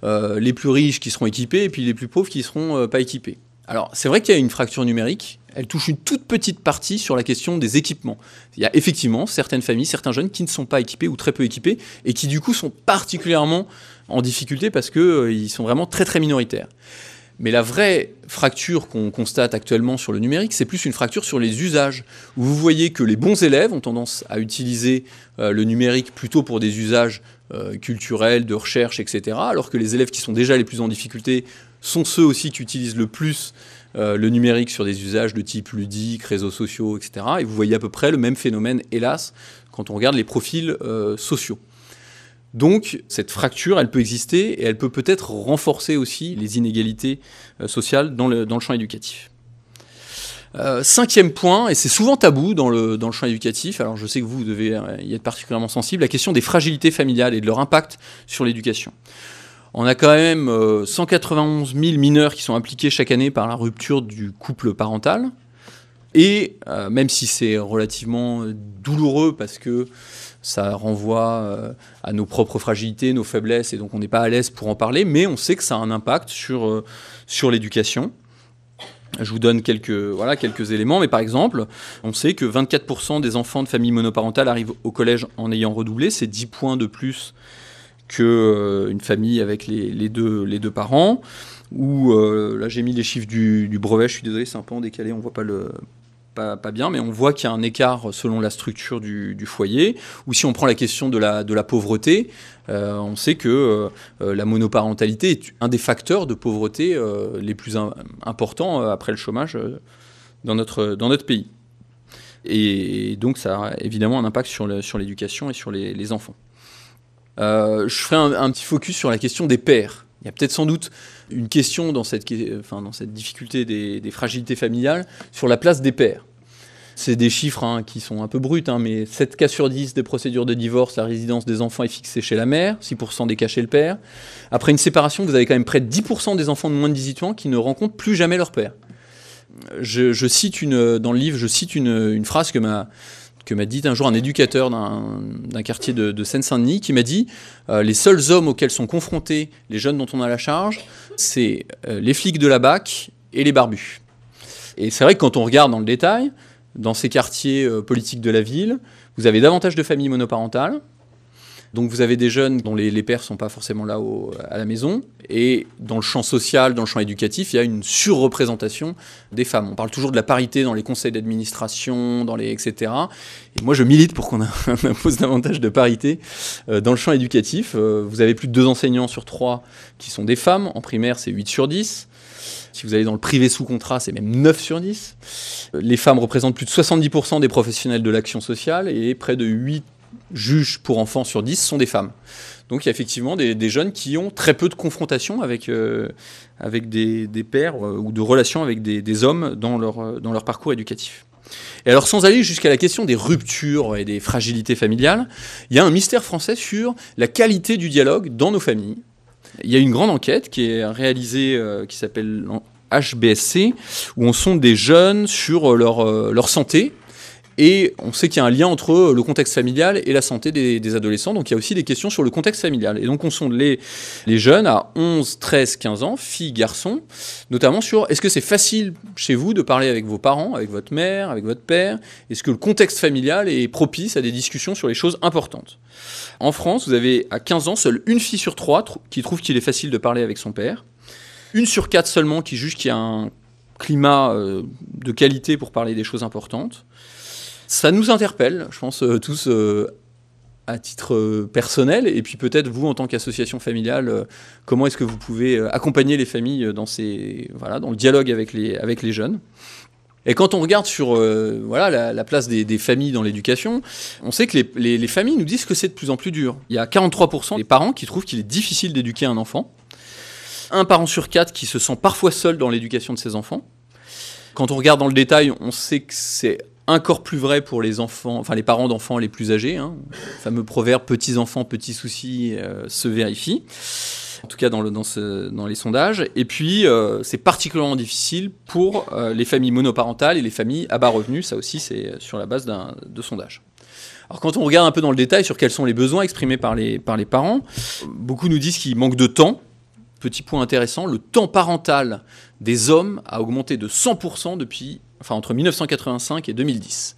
les plus riches qui seront équipés et puis les plus pauvres qui seront pas équipés. Alors, c'est vrai qu'il y a une fracture numérique. Elle touche une toute petite partie sur la question des équipements. Il y a effectivement certaines familles, certains jeunes qui ne sont pas équipés ou très peu équipés et qui du coup sont particulièrement en difficulté parce qu'ils euh, sont vraiment très très minoritaires. Mais la vraie fracture qu'on constate actuellement sur le numérique, c'est plus une fracture sur les usages, vous voyez que les bons élèves ont tendance à utiliser euh, le numérique plutôt pour des usages euh, culturels, de recherche, etc., alors que les élèves qui sont déjà les plus en difficulté sont ceux aussi qui utilisent le plus euh, le numérique sur des usages de type ludique, réseaux sociaux, etc. Et vous voyez à peu près le même phénomène, hélas, quand on regarde les profils sociaux. Donc cette fracture, elle peut exister et elle peut peut-être renforcer aussi les inégalités euh, sociales dans le, champ éducatif. cinquième point, et c'est souvent tabou dans le, champ éducatif, alors je sais que vous devez y être particulièrement sensible, la question des fragilités familiales et de leur impact sur l'éducation. On a quand même 191 euh, 000 mineurs qui sont impliqués chaque année par la rupture du couple parental. Et euh, même si c'est relativement douloureux parce que ça renvoie euh, à nos propres fragilités, nos faiblesses, et donc on n'est pas à l'aise pour en parler, mais on sait que ça a un impact sur, sur l'éducation. Je vous donne quelques, voilà, quelques éléments, mais par exemple, on sait que 24% des enfants de familles monoparentales arrivent au collège en ayant redoublé, c'est 10 points de plus qu'une euh, famille avec les, deux, les deux parents. Ou euh, là j'ai mis les chiffres du, brevet, je suis désolé, c'est un peu en décalé, on voit pas le, pas, bien, mais on voit qu'il y a un écart selon la structure du, foyer. Ou si on prend la question de la, de la pauvreté, euh, on sait que la monoparentalité est un des facteurs de pauvreté les plus importants après le chômage dans, notre, dans notre pays. Et, donc ça a évidemment un impact sur l'éducation et sur les, enfants. Euh, je ferai un, petit focus sur la question des pères. Il y a peut-être sans doute une question dans cette, difficulté des, fragilités familiales sur la place des pères. C'est des chiffres hein, qui sont un peu bruts, hein, mais 7 cas sur 10 des procédures de divorce, la résidence des enfants est fixée chez la mère, 6% des cas chez le père. Après une séparation, vous avez quand même près de 10% des enfants de moins de 18 ans qui ne rencontrent plus jamais leur père. Je, cite une, dans le livre, je cite une phrase que m'a m'a dit un jour un éducateur d'un quartier de, Seine-Saint-Denis qui m'a dit euh, les seuls hommes auxquels sont confrontés les jeunes dont on a la charge, c'est euh, les flics de la BAC et les barbus. Et c'est vrai que quand on regarde dans le détail, dans ces quartiers euh, politiques de la ville, vous avez davantage de familles monoparentales, donc vous avez des jeunes dont les, pères ne sont pas forcément là à la maison, et dans le champ social, dans le champ éducatif, il y a une surreprésentation des femmes. On parle toujours de la parité dans les conseils d'administration, dans les etc. Et moi je milite pour qu'on impose davantage de parité euh, dans le champ éducatif. Euh, vous avez plus de deux enseignants sur trois qui sont des femmes. En primaire, c'est 8 sur 10. Si vous allez dans le privé sous contrat, c'est même 9 sur 10. Les femmes représentent plus de 70% des professionnels de l'action sociale et près de 8 juges pour enfants sur 10 sont des femmes. Donc il y a effectivement des, jeunes qui ont très peu de confrontation avec, euh, avec des, pères euh, ou de relations avec des, hommes dans leur, euh, dans leur parcours éducatif. Et alors sans aller jusqu'à la question des ruptures et des fragilités familiales, il y a un mystère français sur la qualité du dialogue dans nos familles. Il y a une grande enquête qui est réalisée, qui s'appelle HBSC, où on sonde des jeunes sur leur, leur santé, et on sait qu'il y a un lien entre le contexte familial et la santé des, adolescents. Donc il y a aussi des questions sur le contexte familial. Et donc on sonde les, les jeunes à 11, 13, 15 ans, filles, garçons, notamment sur est-ce que c'est facile chez vous de parler avec vos parents, avec votre mère, avec votre père? Est-ce que le contexte familial est propice à des discussions sur les choses importantes? En France, vous avez à 15 ans seule une fille sur trois qui trouve qu'il est facile de parler avec son père. Une sur quatre seulement qui juge qu'il y a un climat euh, de qualité pour parler des choses importantes. Ça nous interpelle, je pense, euh, tous euh, à titre euh, personnel, et puis peut-être vous, en tant qu'association familiale, comment est-ce que vous pouvez accompagner les familles dans, ces, voilà, dans le dialogue avec les, avec les jeunes? Et quand on regarde sur voilà, la, place des, familles dans l'éducation, on sait que les, les, familles nous disent que c'est de plus en plus dur. Il y a 43% des parents qui trouvent qu'il est difficile d'éduquer un enfant. Un parent sur quatre qui se sent parfois seul dans l'éducation de ses enfants. Quand on regarde dans le détail, on sait que c'est encore plus vrai pour les enfants, enfin les parents d'enfants les plus âgés. Hein. Le fameux proverbe petits enfants, petits soucis euh, se vérifie en tout cas dans les sondages. Et puis, euh, c'est particulièrement difficile pour euh, les familles monoparentales et les familles à bas revenus. Ça aussi, c'est sur la base de sondages. Alors quand on regarde un peu dans le détail sur quels sont les besoins exprimés par les, par les parents, beaucoup nous disent qu'il manque de temps. Petit point intéressant, le temps parental des hommes a augmenté de 100% depuis, enfin entre 1985 et 2010.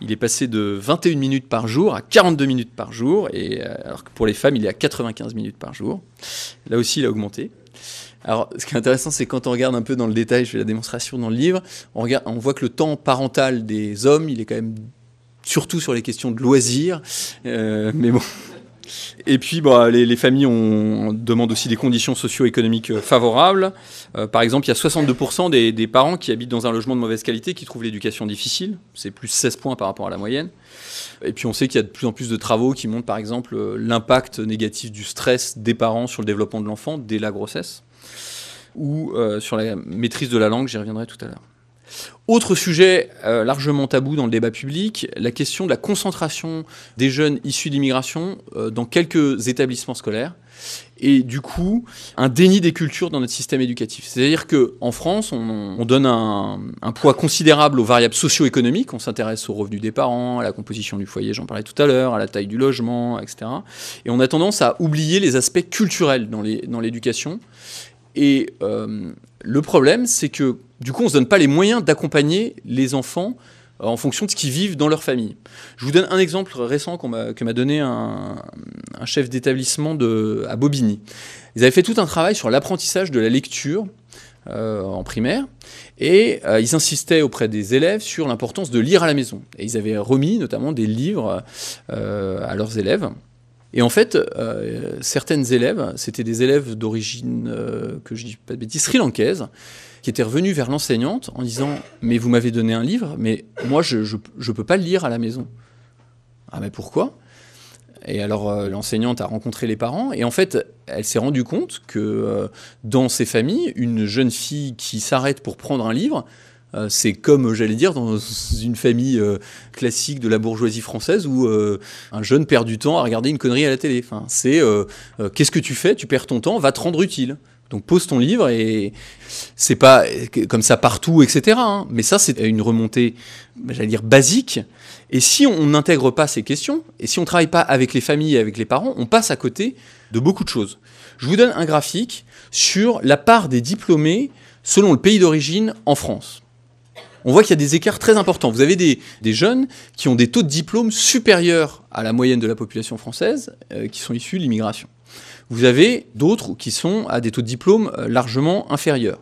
Il est passé de 21 minutes par jour à 42 minutes par jour, et euh, alors que pour les femmes, il est à 95 minutes par jour. Là aussi, il a augmenté. Alors, ce qui est intéressant, c'est quand on regarde un peu dans le détail, je fais la démonstration dans le livre, on, regarde, on voit que le temps parental des hommes, il est quand même surtout sur les questions de loisirs. Euh, mais bon, et puis, bah, les, familles demandent aussi des conditions socio-économiques euh, favorables. Euh, par exemple, il y a 62% des, parents qui habitent dans un logement de mauvaise qualité qui trouvent l'éducation difficile. C'est plus 16 points par rapport à la moyenne. Et puis, on sait qu'il y a de plus en plus de travaux qui montrent, par exemple, euh, l'impact négatif du stress des parents sur le développement de l'enfant dès la grossesse ou sur la maîtrise de la langue, j'y reviendrai tout à l'heure. Autre sujet euh, largement tabou dans le débat public, la question de la concentration des jeunes issus d'immigration euh, dans quelques établissements scolaires et du coup un déni des cultures dans notre système éducatif. C'est-à-dire qu'en France, on, donne un, poids considérable aux variables socio-économiques, on s'intéresse aux revenus des parents, à la composition du foyer, j'en parlais tout à l'heure, à la taille du logement, etc. Et on a tendance à oublier les aspects culturels dans l'éducation. Et euh, le problème, c'est que du coup, on ne se donne pas les moyens d'accompagner les enfants euh, en fonction de ce qu'ils vivent dans leur famille. Je vous donne un exemple récent que m'a donné un, chef d'établissement à Bobigny. Ils avaient fait tout un travail sur l'apprentissage de la lecture euh, en primaire, et euh, ils insistaient auprès des élèves sur l'importance de lire à la maison. Et ils avaient remis notamment des livres à leurs élèves. Et en fait, certaines élèves, c'était des élèves d'origine, que je dis pas de bêtises, sri-lankaise, qui était revenu vers l'enseignante en disant Mais vous m'avez donné un livre, mais moi je ne peux pas le lire à la maison. Ah, mais pourquoi? Et alors euh, l'enseignante a rencontré les parents, et en fait, elle s'est rendue compte que euh, dans ces familles, une jeune fille qui s'arrête pour prendre un livre, euh, c'est comme, j'allais dire, dans une famille classique de la bourgeoisie française où un jeune perd du temps à regarder une connerie à la télé. C'est qu'est-ce que tu fais? Tu perds ton temps, va te rendre utile. Donc pose ton livre et c'est pas comme ça partout, etc. Hein. Mais ça, c'est une remontée, j'allais dire, basique. Et si on n'intègre pas ces questions, et si on ne travaille pas avec les familles et avec les parents, on passe à côté de beaucoup de choses. Je vous donne un graphique sur la part des diplômés selon le pays d'origine en France. On voit qu'il y a des écarts très importants. Vous avez des, jeunes qui ont des taux de diplôme supérieurs à la moyenne de la population française, euh, qui sont issus de l'immigration. Vous avez d'autres qui sont à des taux de diplôme euh, largement inférieurs.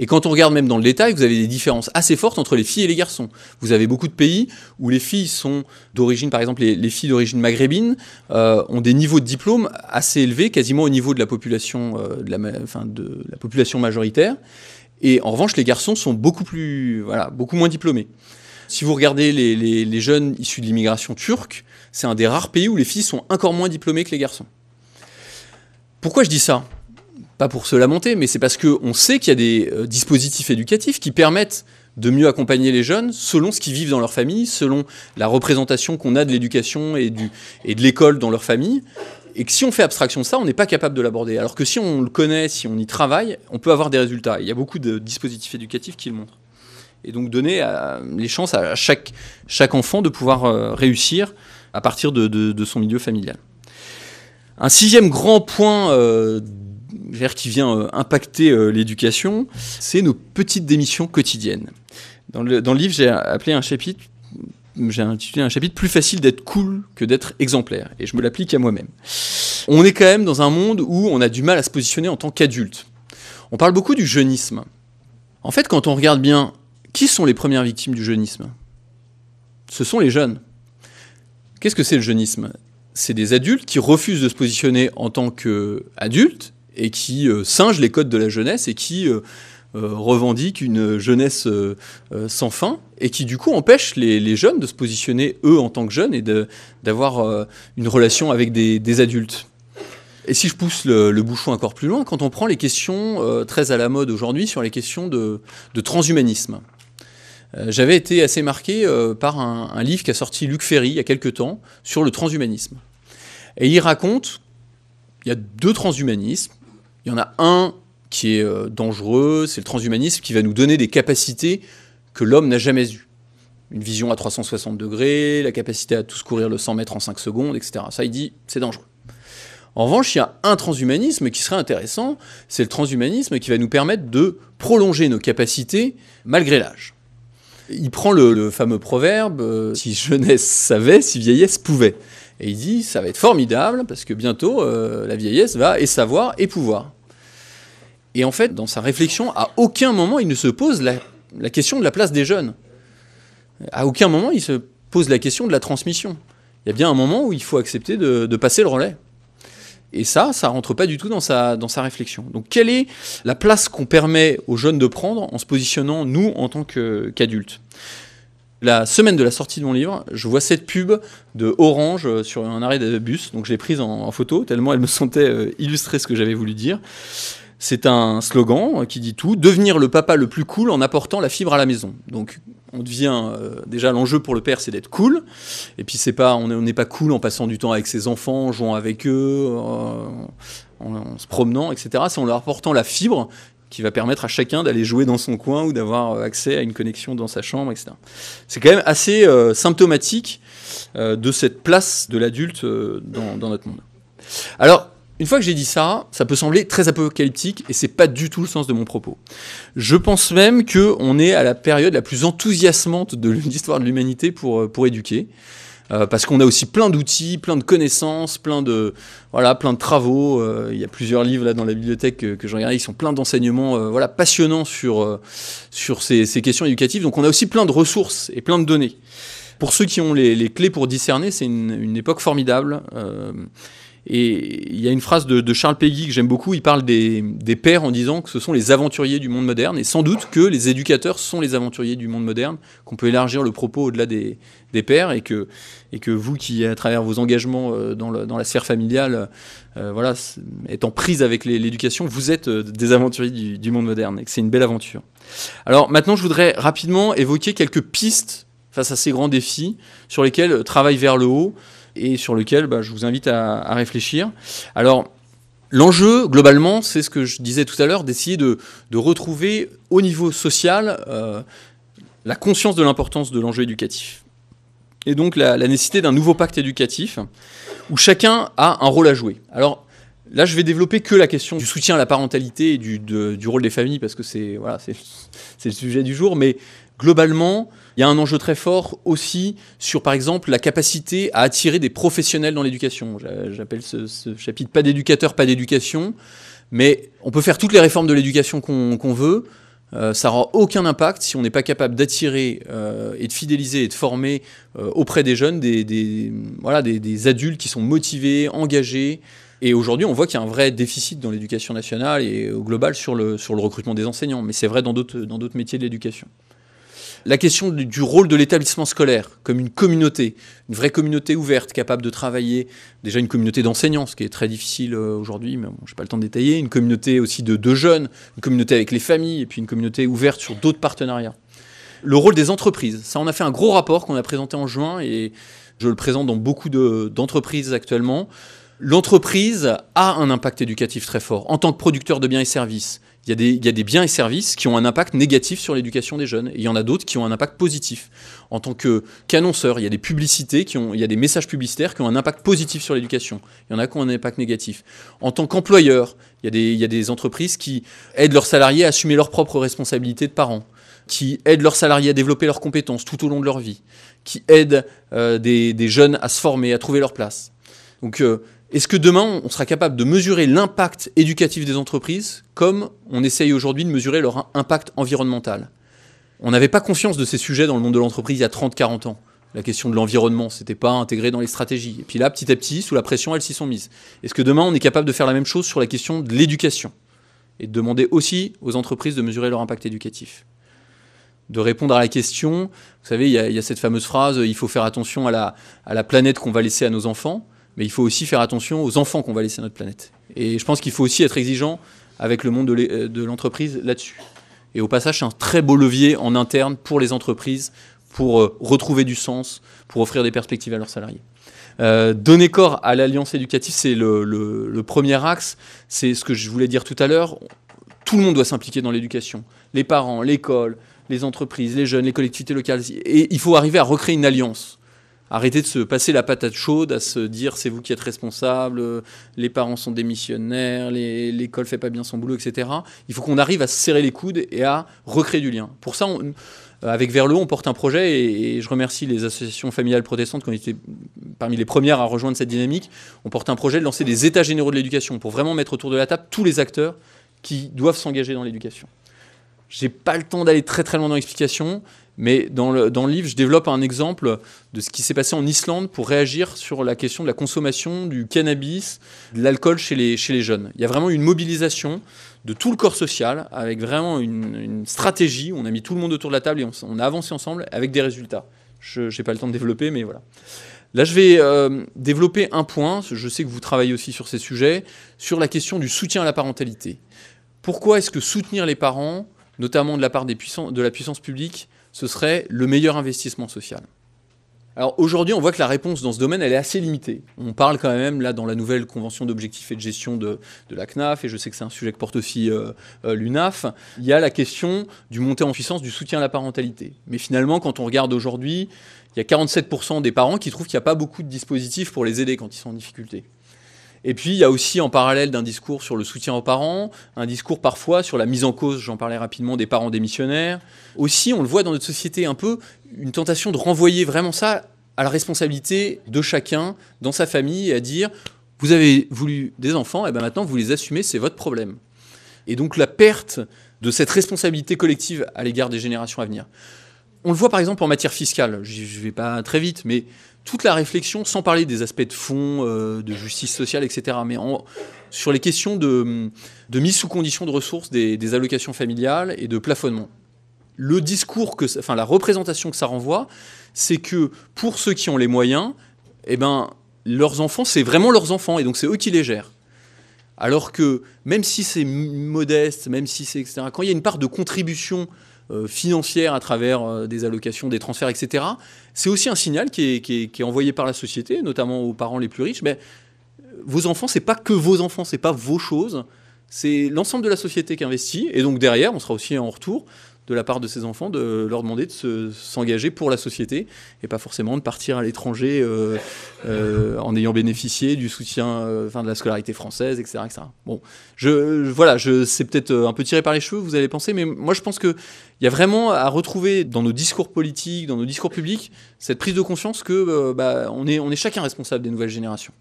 Et quand on regarde même dans le détail, vous avez des différences assez fortes entre les filles et les garçons. Vous avez beaucoup de pays où les filles sont d'origine, par exemple, les, filles d'origine maghrébine euh, ont des niveaux de diplôme assez élevés, quasiment au niveau de la population, de, la, de, la, population majoritaire. Et en revanche, les garçons sont beaucoup moins diplômés. Si vous regardez les, les jeunes issus de l'immigration turque, c'est un des rares pays où les filles sont encore moins diplômées que les garçons. Pourquoi je dis ça? Pas pour se lamenter, mais c'est parce qu'on sait qu'il y a des euh, dispositifs éducatifs qui permettent de mieux accompagner les jeunes selon ce qu'ils vivent dans leur famille, selon la représentation qu'on a de l'éducation et, de l'école dans leur famille. Et que si on fait abstraction de ça, on n'est pas capable de l'aborder. Alors que si on le connaît, si on y travaille, on peut avoir des résultats. Il y a beaucoup de dispositifs éducatifs qui le montrent. Et donc donner les chances à chaque, chaque enfant de pouvoir euh, réussir à partir de son milieu familial. Un sixième grand point euh, qui vient euh, impacter euh, l'éducation, c'est nos petites démissions quotidiennes. Dans le, livre, j'ai appelé un chapitre, j'ai intitulé un chapitre plus facile d'être cool que d'être exemplaire, et je me l'applique à moi-même. On est quand même dans un monde où on a du mal à se positionner en tant qu'adulte. On parle beaucoup du jeunisme. En fait, quand on regarde bien, qui sont les premières victimes du jeunisme? Ce sont les jeunes. Qu'est-ce que c'est le jeunisme? C'est des adultes qui refusent de se positionner en tant qu'adultes et qui euh, singent les codes de la jeunesse et qui euh, revendiquent une jeunesse sans fin et qui du coup empêchent les, jeunes de se positionner eux en tant que jeunes et d'avoir une relation avec des, adultes. Et si je pousse le, bouchon encore plus loin, quand on prend les questions très à la mode aujourd'hui sur les questions de, transhumanisme, j'avais été assez marqué par un, un livre qu'a sorti Luc Ferry il y a quelques temps sur le transhumanisme. Et il raconte il y a deux transhumanismes. Il y en a un qui est euh, dangereux, c'est le transhumanisme qui va nous donner des capacités que l'homme n'a jamais eues. Une vision à 360 degrés, la capacité à tous courir le 100 mètres en 5 secondes, etc. Ça, il dit, c'est dangereux. En revanche, il y a un transhumanisme qui serait intéressant, c'est le transhumanisme qui va nous permettre de prolonger nos capacités malgré l'âge. Il prend le, fameux proverbe euh, si jeunesse savait, si vieillesse pouvait. Et il dit, ça va être formidable, parce que bientôt, euh, la vieillesse va et savoir et pouvoir. Et en fait, dans sa réflexion, à aucun moment, il ne se pose la, question de la place des jeunes. À aucun moment, il se pose la question de la transmission. Il y a bien un moment où il faut accepter de, passer le relais. Et ça, ça rentre pas du tout dans sa, dans sa réflexion. Donc, quelle est la place qu'on permet aux jeunes de prendre en se positionnant, nous, en tant qu'adultes? La semaine de la sortie de mon livre, je vois cette pub de Orange euh, sur un arrêt de bus, donc je l'ai prise en, photo, tellement elle me sentait euh, illustrer ce que j'avais voulu dire. C'est un slogan euh, qui dit tout, devenir le papa le plus cool en apportant la fibre à la maison. Donc on devient déjà l'enjeu pour le père, c'est d'être cool. Et puis c'est pas, on n'est pas cool en passant du temps avec ses enfants, en jouant avec eux, en, en se promenant, etc. C'est en leur apportant la fibre qui va permettre à chacun d'aller jouer dans son coin ou d'avoir euh, accès à une connexion dans sa chambre, etc. C'est quand même assez euh, symptomatique euh, de cette place de l'adulte dans, dans, notre monde. Alors, une fois que j'ai dit ça, ça peut sembler très apocalyptique et c'est pas du tout le sens de mon propos. Je pense même que on est à la période la plus enthousiasmante de l'histoire de l'humanité pour, pour éduquer. Euh, parce qu'on a aussi plein d'outils, plein de connaissances, plein de voilà, plein de travaux. Euh, il y a plusieurs livres là dans la bibliothèque que, que je regarde, ils sont plein d'enseignements euh, voilà passionnants sur sur ces, questions éducatives. Donc on a aussi plein de ressources et plein de données. Pour ceux qui ont les, clés pour discerner, c'est une, époque formidable. Et il y a une phrase de, Charles Péguy que j'aime beaucoup, il parle des, pères en disant que ce sont les aventuriers du monde moderne, et sans doute que les éducateurs sont les aventuriers du monde moderne, qu'on peut élargir le propos au-delà des, pères, et que, et que vous qui, à travers vos engagements euh, dans, la sphère familiale, euh, voilà, étant prise avec l'éducation, vous êtes euh, des aventuriers du monde moderne, et que c'est une belle aventure. Alors maintenant, je voudrais rapidement évoquer quelques pistes face à ces grands défis sur lesquels travaille vers le haut et sur lequel bah, je vous invite à, réfléchir. Alors, L'enjeu, globalement, c'est ce que je disais tout à l'heure, d'essayer de, retrouver au niveau social euh, la conscience de l'importance de l'enjeu éducatif. Et donc la, nécessité d'un nouveau pacte éducatif où chacun a un rôle à jouer. Alors là, je vais développer que la question du soutien à la parentalité et du, rôle des familles parce que c'est voilà, le sujet du jour. Mais globalement, il y a un enjeu très fort aussi sur, par exemple, la capacité à attirer des professionnels dans l'éducation. J'appelle ce, chapitre pas d'éducateur, pas d'éducation. Mais on peut faire toutes les réformes de l'éducation qu'on veut. Euh, ça n'aura aucun impact si on n'est pas capable d'attirer euh, et de fidéliser et de former euh, auprès des jeunes des, voilà, des, adultes qui sont motivés, engagés. Et aujourd'hui, on voit qu'il y a un vrai déficit dans l'éducation nationale et au global sur le, sur le recrutement des enseignants. Mais c'est vrai dans d'autres métiers de l'éducation la question du rôle de l'établissement scolaire comme une communauté, une vraie communauté ouverte, capable de travailler, déjà une communauté d'enseignants, ce qui est très difficile euh, aujourd'hui, mais je n'ai pas le temps de détailler, une communauté aussi de, de jeunes, une communauté avec les familles, et puis une communauté ouverte sur d'autres partenariats. Le rôle des entreprises, ça on a fait un gros rapport qu'on a présenté en juin, et je le présente dans beaucoup d'entreprises actuellement. L'entreprise a un impact éducatif très fort en tant que producteur de biens et services il y, a des, biens et services qui ont un impact négatif sur l'éducation des jeunes. Et il y en a d'autres qui ont un impact positif. En tant qu'annonceur, il y a des publicités, qui ont, il y a des messages publicitaires qui ont un impact positif sur l'éducation. Il y en a qui ont un impact négatif. En tant qu'employeur, il, y a des entreprises qui aident leurs salariés à assumer leurs propres responsabilités de parents, qui aident leurs salariés à développer leurs compétences tout au long de leur vie, qui aident euh, des, jeunes à se former, à trouver leur place. Donc euh, est-ce que demain, on sera capable de mesurer l'impact éducatif des entreprises comme on essaye aujourd'hui de mesurer leur impact environnemental? On n'avait pas conscience de ces sujets dans le monde de l'entreprise il y a 30-40 ans. La question de l'environnement, c'était pas intégré dans les stratégies. Et puis là, petit à petit, sous la pression, elles s'y sont mises. Est-ce que demain, on est capable de faire la même chose sur la question de l'éducation et de demander aussi aux entreprises de mesurer leur impact éducatif? De répondre à la question, vous savez, il y, a, cette fameuse phrase, il faut faire attention à la planète qu'on va laisser à nos enfants, mais il faut aussi faire attention aux enfants qu'on va laisser à notre planète. Et je pense qu'il faut aussi être exigeant avec le monde de l'entreprise là-dessus. Et au passage, c'est un très beau levier en interne pour les entreprises, pour euh, retrouver du sens, pour offrir des perspectives à leurs salariés. Euh, donner corps à l'alliance éducative, c'est le, premier axe. C'est ce que je voulais dire tout à l'heure. Tout le monde doit s'impliquer dans l'éducation. Les parents, l'école, les entreprises, les jeunes, les collectivités locales. Et il faut arriver à recréer une alliance. Arrêter de se passer la patate chaude, à se dire c'est vous qui êtes responsable, les parents sont démissionnaires, l'école fait pas bien son boulot, etc. Il faut qu'on arrive à se serrer les coudes et à recréer du lien. Pour ça, on, euh, avec haut, on porte un projet et, je remercie les associations familiales protestantes qui ont été parmi les premières à rejoindre cette dynamique. On porte un projet de lancer des états généraux de l'éducation pour vraiment mettre autour de la table tous les acteurs qui doivent s'engager dans l'éducation. J'ai pas le temps d'aller très très loin dans l'explication, mais dans le, dans le livre, je développe un exemple de ce qui s'est passé en Islande pour réagir sur la question de la consommation du cannabis, de l'alcool chez les, chez les jeunes. Il y a vraiment une mobilisation de tout le corps social, avec vraiment une, stratégie. On a mis tout le monde autour de la table et on, a avancé ensemble avec des résultats. Je n'ai pas le temps de développer, mais voilà. Là, je vais euh, développer un point, je sais que vous travaillez aussi sur ces sujets, sur la question du soutien à la parentalité. Pourquoi est-ce que soutenir les parents, notamment de la part de la puissance publique, ce serait le meilleur investissement social alors aujourd'hui, on voit que la réponse dans ce domaine, elle est assez limitée. On parle quand même là dans la nouvelle convention d'objectifs et de gestion de, la CNAF, et je sais que c'est un sujet que porte aussi euh, euh, l'UNAF, il y a la question du montée en puissance du soutien à la parentalité. Mais finalement, quand on regarde aujourd'hui, il y a 47% des parents qui trouvent qu'il n'y a pas beaucoup de dispositifs pour les aider quand ils sont en difficulté. Et puis, il y a aussi en parallèle d'un discours sur le soutien aux parents, un discours parfois sur la mise en cause, j'en parlais rapidement, des parents démissionnaires. Aussi, on le voit dans notre société un peu, une tentation de renvoyer vraiment ça à la responsabilité de chacun dans sa famille et à dire vous avez voulu des enfants, et bien maintenant vous les assumez, c'est votre problème. Et donc la perte de cette responsabilité collective à l'égard des générations à venir. On le voit par exemple en matière fiscale, je ne vais pas très vite, mais toute la réflexion, sans parler des aspects de fond, euh, de justice sociale, etc., mais sur les questions de, mise sous condition de ressources des, allocations familiales et de plafonnement. Le discours, que, enfin la représentation que ça renvoie, c'est que pour ceux qui ont les moyens, eh ben, leurs enfants, c'est vraiment leurs enfants, et donc c'est eux qui les gèrent. Alors que même si c'est modeste, même si c'est etc., quand il y a une part de contribution financière à travers euh, des allocations, des transferts, etc. C'est aussi un signal qui est, envoyé par la société, notamment aux parents les plus riches. Mais euh, vos enfants, c'est pas que vos enfants, c'est pas vos choses, c'est l'ensemble de la société qui investit. Et donc derrière, on sera aussi en retour de la part de ces enfants de leur demander de s'engager pour la société et pas forcément de partir à l'étranger euh, euh, en ayant bénéficié du soutien euh, de la scolarité française, etc. Bon, voilà, c'est peut-être un peu tiré par les cheveux, vous allez penser, mais moi je pense qu'il y a vraiment à retrouver dans nos discours politiques, dans nos discours publics, cette prise de conscience que bah, on est chacun responsable des nouvelles générations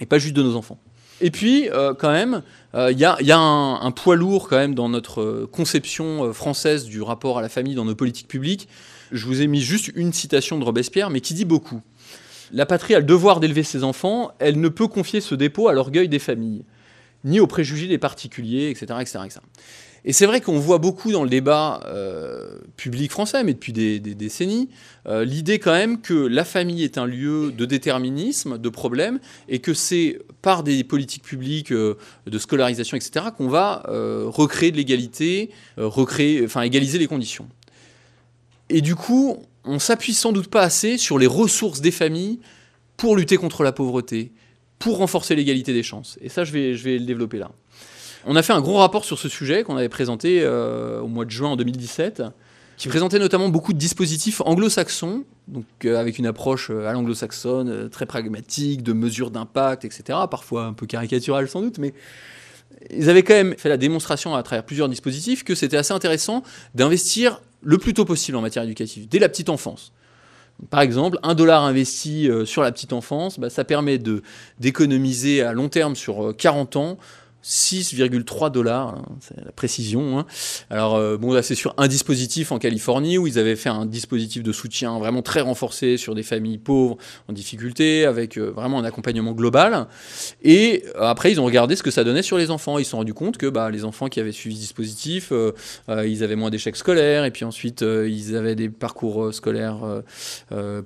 et pas juste de nos enfants. Et puis, euh, quand même, il euh, y a, un, poids lourd quand même dans notre euh, conception française du rapport à la famille dans nos politiques publiques. Je vous ai mis juste une citation de Robespierre, mais qui dit beaucoup. La patrie a le devoir d'élever ses enfants, elle ne peut confier ce dépôt à l'orgueil des familles, ni aux préjugés des particuliers, etc. etc., etc. Et c'est vrai qu'on voit beaucoup dans le débat euh, public français, mais depuis des, décennies, euh, l'idée quand même que la famille est un lieu de déterminisme, de problème, et que c'est par des politiques publiques euh, de scolarisation, etc., qu'on va recréer de l'égalité, recréer, enfin égaliser les conditions. Et du coup, on s'appuie sans doute pas assez sur les ressources des familles pour lutter contre la pauvreté, pour renforcer l'égalité des chances. Et ça, je vais, je vais le développer là. On a fait un gros rapport sur ce sujet qu'on avait présenté euh, au mois de juin en 2017, qui présentait notamment beaucoup de dispositifs anglo-saxons, euh, avec une approche euh, à l'anglo-saxonne, très pragmatique, de mesures d'impact, etc. Parfois un peu caricaturale sans doute, mais ils avaient quand même fait la démonstration à travers plusieurs dispositifs que c'était assez intéressant d'investir le plus tôt possible en matière éducative, dès la petite enfance. Par exemple, un dollar investi sur la petite enfance, bah, ça permet d'économiser à long terme sur 40 ans 6,3 dollars, hein, c'est la précision. Hein. Alors euh, bon, là c'est sur un dispositif en Californie où ils avaient fait un dispositif de soutien vraiment très renforcé sur des familles pauvres en difficulté, avec euh, vraiment un accompagnement global. Et euh, après ils ont regardé ce que ça donnait sur les enfants. Ils se sont rendus compte que bah, les enfants qui avaient suivi ce dispositif, ils avaient moins d'échecs scolaires, et puis ensuite ils avaient des parcours scolaires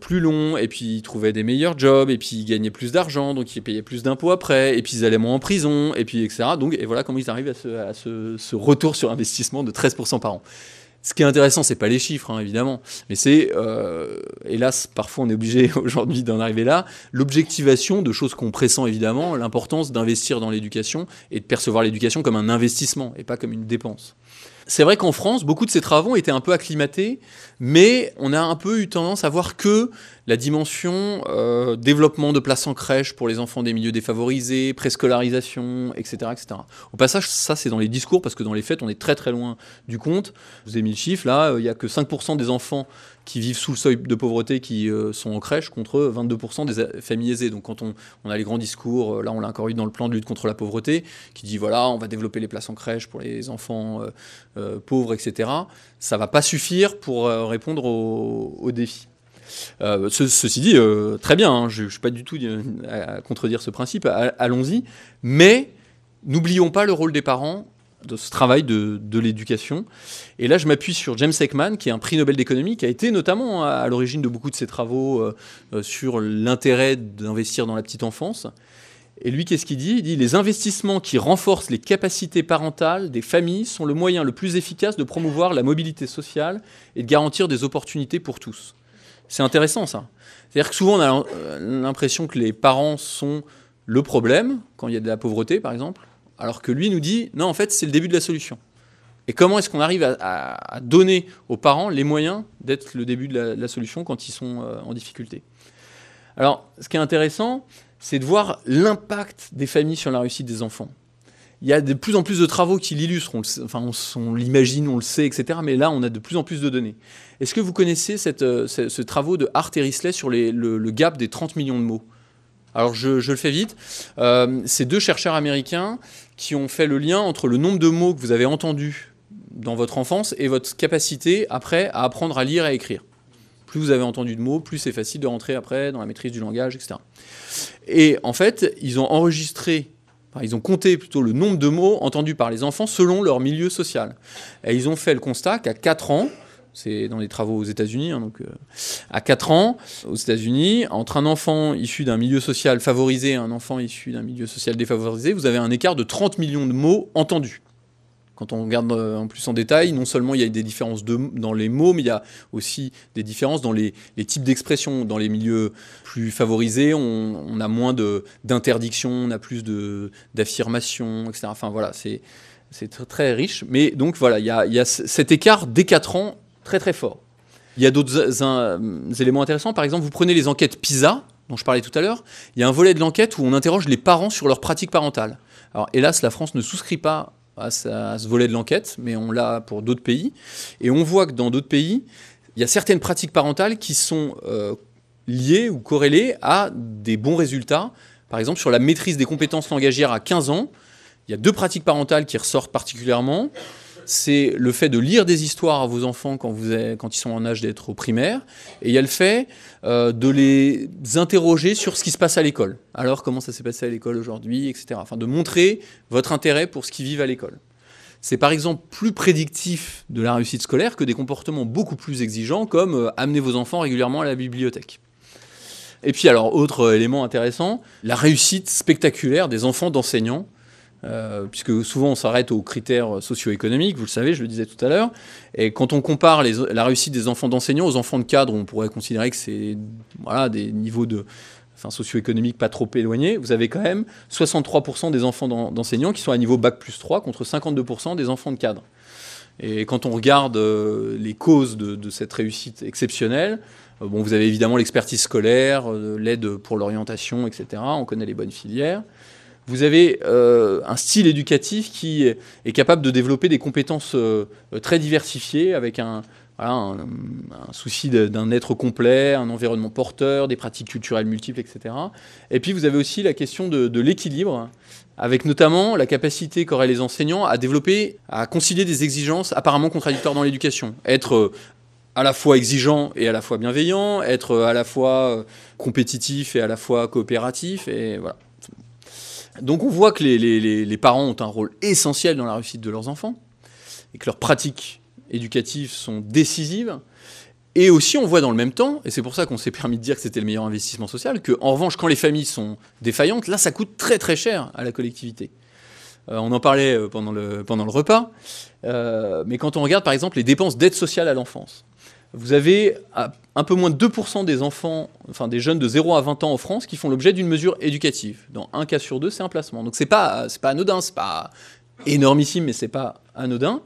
plus longs, et puis ils trouvaient des meilleurs jobs, et puis ils gagnaient plus d'argent, donc ils payaient plus d'impôts après, et puis ils allaient moins en prison, et puis etc. Donc, et voilà comment ils arrivent à ce, retour sur investissement de 13% par an. Ce qui est intéressant, c'est pas les chiffres, hein, évidemment, mais c'est, euh, hélas, parfois on est obligé aujourd'hui d'en arriver là, l'objectivation de choses qu'on pressent évidemment, l'importance d'investir dans l'éducation et de percevoir l'éducation comme un investissement et pas comme une dépense. C'est vrai qu'en France, beaucoup de ces travaux étaient un peu acclimatés, mais on a un peu eu tendance à voir que la dimension euh, développement de places en crèche pour les enfants des milieux défavorisés, préscolarisation, etc., etc. Au passage, ça c'est dans les discours, parce que dans les faits, on est très très loin du compte. Vous avez mis le chiffre, là, il n'y a que 5% des enfants qui vivent sous le seuil de pauvreté qui euh, sont en crèche contre 22% des familles aisées. Donc quand on, on, a les grands discours, euh, là on l'a encore eu dans le plan de lutte contre la pauvreté, qui dit voilà, on va développer les places en crèche pour les enfants pauvres, etc. Ça va pas suffire pour répondre aux, défis. Euh, ceci dit, euh, très bien, hein, je ne suis pas du tout euh, à contredire ce principe, allons-y, mais n'oublions pas le rôle des parents de ce travail de, l'éducation. Et là, je m'appuie sur James Heckman, qui est un prix Nobel d'économie, qui a été notamment à, l'origine de beaucoup de ses travaux sur l'intérêt d'investir dans la petite enfance. Et lui, qu'est-ce qu'il dit? Il dit les investissements qui renforcent les capacités parentales des familles sont le moyen le plus efficace de promouvoir la mobilité sociale et de garantir des opportunités pour tous. C'est intéressant ça. C'est-à-dire que souvent on a euh, l'impression que les parents sont le problème quand il y a de la pauvreté par exemple, alors que lui nous dit non en fait c'est le début de la solution. Et comment est-ce qu'on arrive à, donner aux parents les moyens d'être le début de la, solution quand ils sont euh, en difficulté? Alors ce qui est intéressant, c'est de voir l'impact des familles sur la réussite des enfants il y a de plus en plus de travaux qui l'illustrent. on, l'imagine, on le sait, etc. Mais là, on a de plus en plus de données. Est-ce que vous connaissez euh, ce, travaux de Hart et Risley sur le, gap des 30 millions de mots? Alors, je, le fais vite. Euh, c'est deux chercheurs américains qui ont fait le lien entre le nombre de mots que vous avez entendus dans votre enfance et votre capacité après à apprendre à lire et à écrire. Plus vous avez entendu de mots, plus c'est facile de rentrer après dans la maîtrise du langage, etc. Et en fait, ils ont enregistré ils ont compté plutôt le nombre de mots entendus par les enfants selon leur milieu social. Et ils ont fait le constat qu'à 4 ans, c'est dans les travaux aux États-Unis, hein, donc euh, à 4 ans, aux États-Unis, entre un enfant issu d'un milieu social favorisé et un enfant issu d'un milieu social défavorisé, vous avez un écart de 30 millions de mots entendus. Quand on regarde euh, en plus en détail, non seulement il y a des différences dans les mots, mais il y a aussi des différences dans les, types d'expressions. Dans les milieux plus favorisés, on, a moins d'interdictions, on a plus d'affirmations, etc. Enfin voilà, c'est très, riche. Mais donc voilà, il y a, cet écart dès 4 ans très très fort. Il y a d'autres éléments intéressants. Par exemple, vous prenez les enquêtes PISA, dont je parlais tout à l'heure. Il y a un volet de l'enquête où on interroge les parents sur leur pratique parentale. Alors hélas, la France ne souscrit pas à, ce volet de l'enquête, mais on l'a pour d'autres pays. Et on voit que dans d'autres pays, il y a certaines pratiques parentales qui sont euh, liées ou corrélées à des bons résultats. Par exemple, sur la maîtrise des compétences langagières à 15 ans, il y a deux pratiques parentales qui ressortent particulièrement c'est le fait de lire des histoires à vos enfants quand, ils sont en âge d'être au primaire, et il y a le fait euh, de les interroger sur ce qui se passe à l'école. Alors, comment ça s'est passé à l'école aujourd'hui, etc. Enfin, de montrer votre intérêt pour ce qu'ils vivent à l'école. C'est par exemple plus prédictif de la réussite scolaire que des comportements beaucoup plus exigeants comme euh, amener vos enfants régulièrement à la bibliothèque. Et puis alors, autre élément intéressant, la réussite spectaculaire des enfants d'enseignants euh, puisque souvent on s'arrête aux critères socio-économiques, vous le savez, je le disais tout à l'heure. Et quand on compare la réussite des enfants d'enseignants aux enfants de cadre, on pourrait considérer que c'est des niveaux de, enfin, socio-économiques pas trop éloignés. Vous avez quand même 63% des enfants d'enseignants qui sont à niveau bac plus 3 contre 52% des enfants de cadre. Et quand on regarde euh, les causes de, cette réussite exceptionnelle, euh, bon, vous avez évidemment l'expertise scolaire, l'aide pour l'orientation, etc. On connaît les bonnes filières vous avez euh, un style éducatif qui est capable de développer des compétences euh, très diversifiées avec un, souci d'un être complet, un environnement porteur, des pratiques culturelles multiples, etc. Et puis vous avez aussi la question de, l'équilibre avec notamment la capacité qu'auraient les enseignants à développer, à concilier des exigences apparemment contradictoires dans l'éducation. Être euh, à la fois exigeant et à la fois bienveillant, être à la fois euh, compétitif et à la fois coopératif, et voilà. Donc on voit que les, parents ont un rôle essentiel dans la réussite de leurs enfants, et que leurs pratiques éducatives sont décisives. Et aussi, on voit dans le même temps, et c'est pour ça qu'on s'est permis de dire que c'était le meilleur investissement social, que en revanche, quand les familles sont défaillantes, là, ça coûte très très cher à la collectivité. Euh, on en parlait euh, pendant le, pendant le repas, euh, mais quand on regarde par exemple les dépenses d'aide sociale à l'enfance, vous avez un peu moins de 2% des enfants, enfin des jeunes de 0 à 20 ans en France qui font l'objet d'une mesure éducative. Dans un cas sur deux, c'est un placement. Donc c'est pas, pas anodin, c'est pas énormissime, mais c'est pas anodin.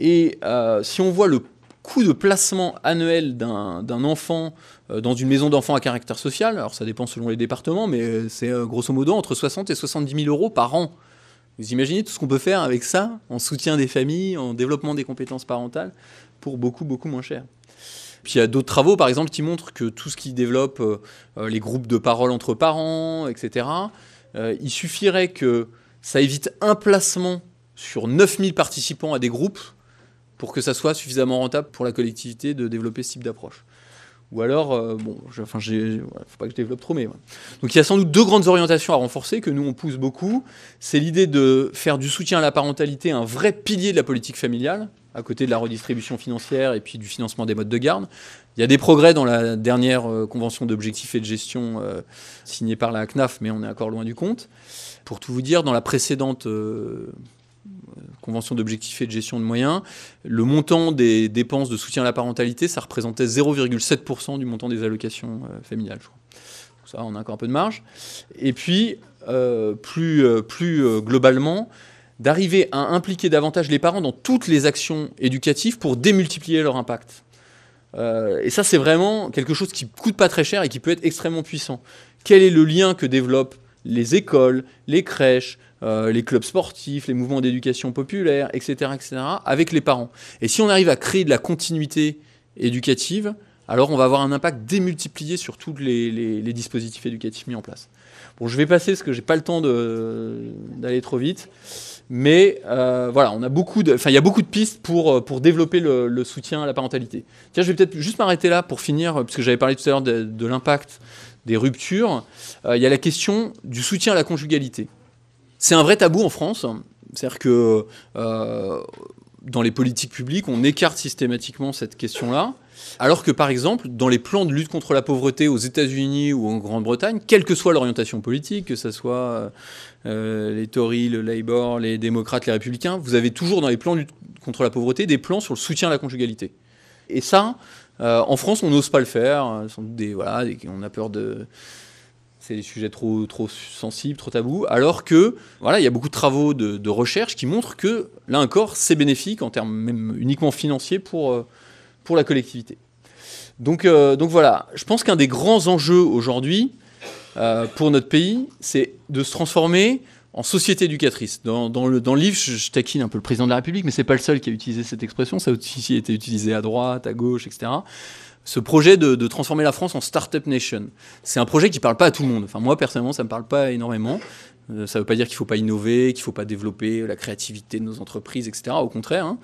Et si on voit le coût de placement annuel d'un enfant euh, dans une maison d'enfants à caractère social, alors ça dépend selon les départements, mais euh, c'est euh, grosso modo entre 60 et 70 000 euros par an. Vous imaginez tout ce qu'on peut faire avec ça, en soutien des familles, en développement des compétences parentales, pour beaucoup, beaucoup moins cher. Puis il y a d'autres travaux, par exemple, qui montrent que tout ce qui développe les groupes de parole entre parents, etc., il suffirait que ça évite un placement sur 9000 participants à des groupes pour que ça soit suffisamment rentable pour la collectivité de développer ce type d'approche. Ou alors, euh, bon, enfin, j'ai, faut pas que je développe trop, mais donc il y a sans doute deux grandes orientations à renforcer que nous on pousse beaucoup. C'est l'idée de faire du soutien à la parentalité un vrai pilier de la politique familiale, à côté de la redistribution financière et puis du financement des modes de garde. Il y a des progrès dans la dernière euh, convention d'objectifs et de gestion euh, signée par la CNAF, mais on est encore loin du compte. Pour tout vous dire, dans la précédente convention d'objectifs et de gestion de moyens, le montant des dépenses de soutien à la parentalité, ça représentait 0,7% du montant des allocations euh, familiales. Ça, on a encore un peu de marge. Et puis, euh, plus, euh, plus globalement, d'arriver à impliquer davantage les parents dans toutes les actions éducatives pour démultiplier leur impact. et ça, c'est vraiment quelque chose qui coûte pas très cher et qui peut être extrêmement puissant. Quel est le lien que développent les écoles, les crèches, euh, les clubs sportifs, les mouvements d'éducation populaire, etc., etc., avec les parents? Et si on arrive à créer de la continuité éducative, alors on va avoir un impact démultiplié sur tous les, dispositifs éducatifs mis en place. Bon, je vais passer parce que j'ai pas le temps d'aller trop vite. Mais euh, voilà, on a beaucoup de, il y a beaucoup de pistes pour, euh, pour développer le, soutien à la parentalité. Tiens, je vais peut-être juste m'arrêter là pour finir, parce que j'avais parlé tout à l'heure de, l'impact des ruptures. il y a la question du soutien à la conjugalité. C'est un vrai tabou en France. C'est-à-dire que euh, dans les politiques publiques, on écarte systématiquement cette question-là. Alors que par exemple, dans les plans de lutte contre la pauvreté aux États-Unis ou en Grande-Bretagne, quelle que soit l'orientation politique, que ce soit euh, les Tories, le Labour, les démocrates, les républicains, vous avez toujours dans les plans de lutte contre la pauvreté des plans sur le soutien à la conjugalité. Et ça, euh, en France, on n'ose pas le faire. Des, voilà, on a peur de c'est des sujets trop, trop sensibles, trop tabous, alors que voilà, il y a beaucoup de travaux de, recherche qui montrent que là encore, c'est bénéfique en termes même uniquement financiers pour, euh, pour la collectivité. Donc, euh, donc voilà, je pense qu'un des grands enjeux aujourd'hui euh, pour notre pays, c'est de se transformer en société éducatrice. Dans, le, dans le livre, je, je, taquine un peu le président de la République, mais c'est pas le seul qui a utilisé cette expression, ça a aussi été utilisé à droite, à gauche, etc ce projet de, transformer la France en Startup Nation. C'est un projet qui ne parle pas à tout le monde. Moi, personnellement, ça ne me parle pas énormément. Euh, ça ne veut pas dire qu'il ne faut pas innover, qu'il ne faut pas développer la créativité de nos entreprises, etc. Au contraire. Hein.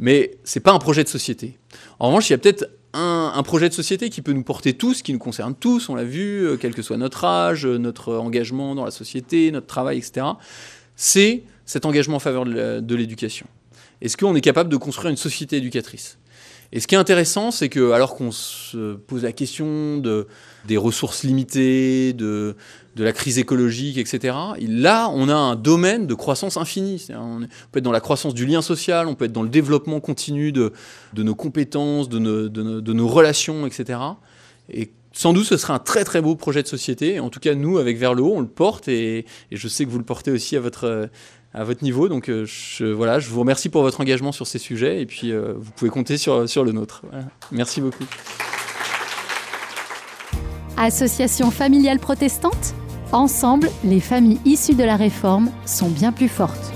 Mais ce n'est pas un projet de société. En revanche, il y a peut-être un, projet de société qui peut nous porter tous, qui nous concerne tous, on l'a vu, euh, quel que soit notre âge, notre engagement dans la société, notre travail, etc. C'est cet engagement en faveur de l'éducation. Est-ce qu'on est capable de construire une société éducatrice? Et ce qui est intéressant, c'est que alors qu'on se pose la question de, des ressources limitées, de, de la crise écologique, etc., là, on a un domaine de croissance infinie. On peut être dans la croissance du lien social, on peut être dans le développement continu de, de nos compétences, de nos, de, nos, relations, etc. Et sans doute, ce serait un très très beau projet de société. En tout cas, nous, avec Vers le haut, on le porte et, et je sais que vous le portez aussi à votre, à votre niveau. Donc euh, je, voilà, je vous remercie pour votre engagement sur ces sujets et puis euh, vous pouvez compter sur, sur le nôtre. Merci beaucoup. Association familiale protestante Ensemble, les familles issues de la réforme sont bien plus fortes.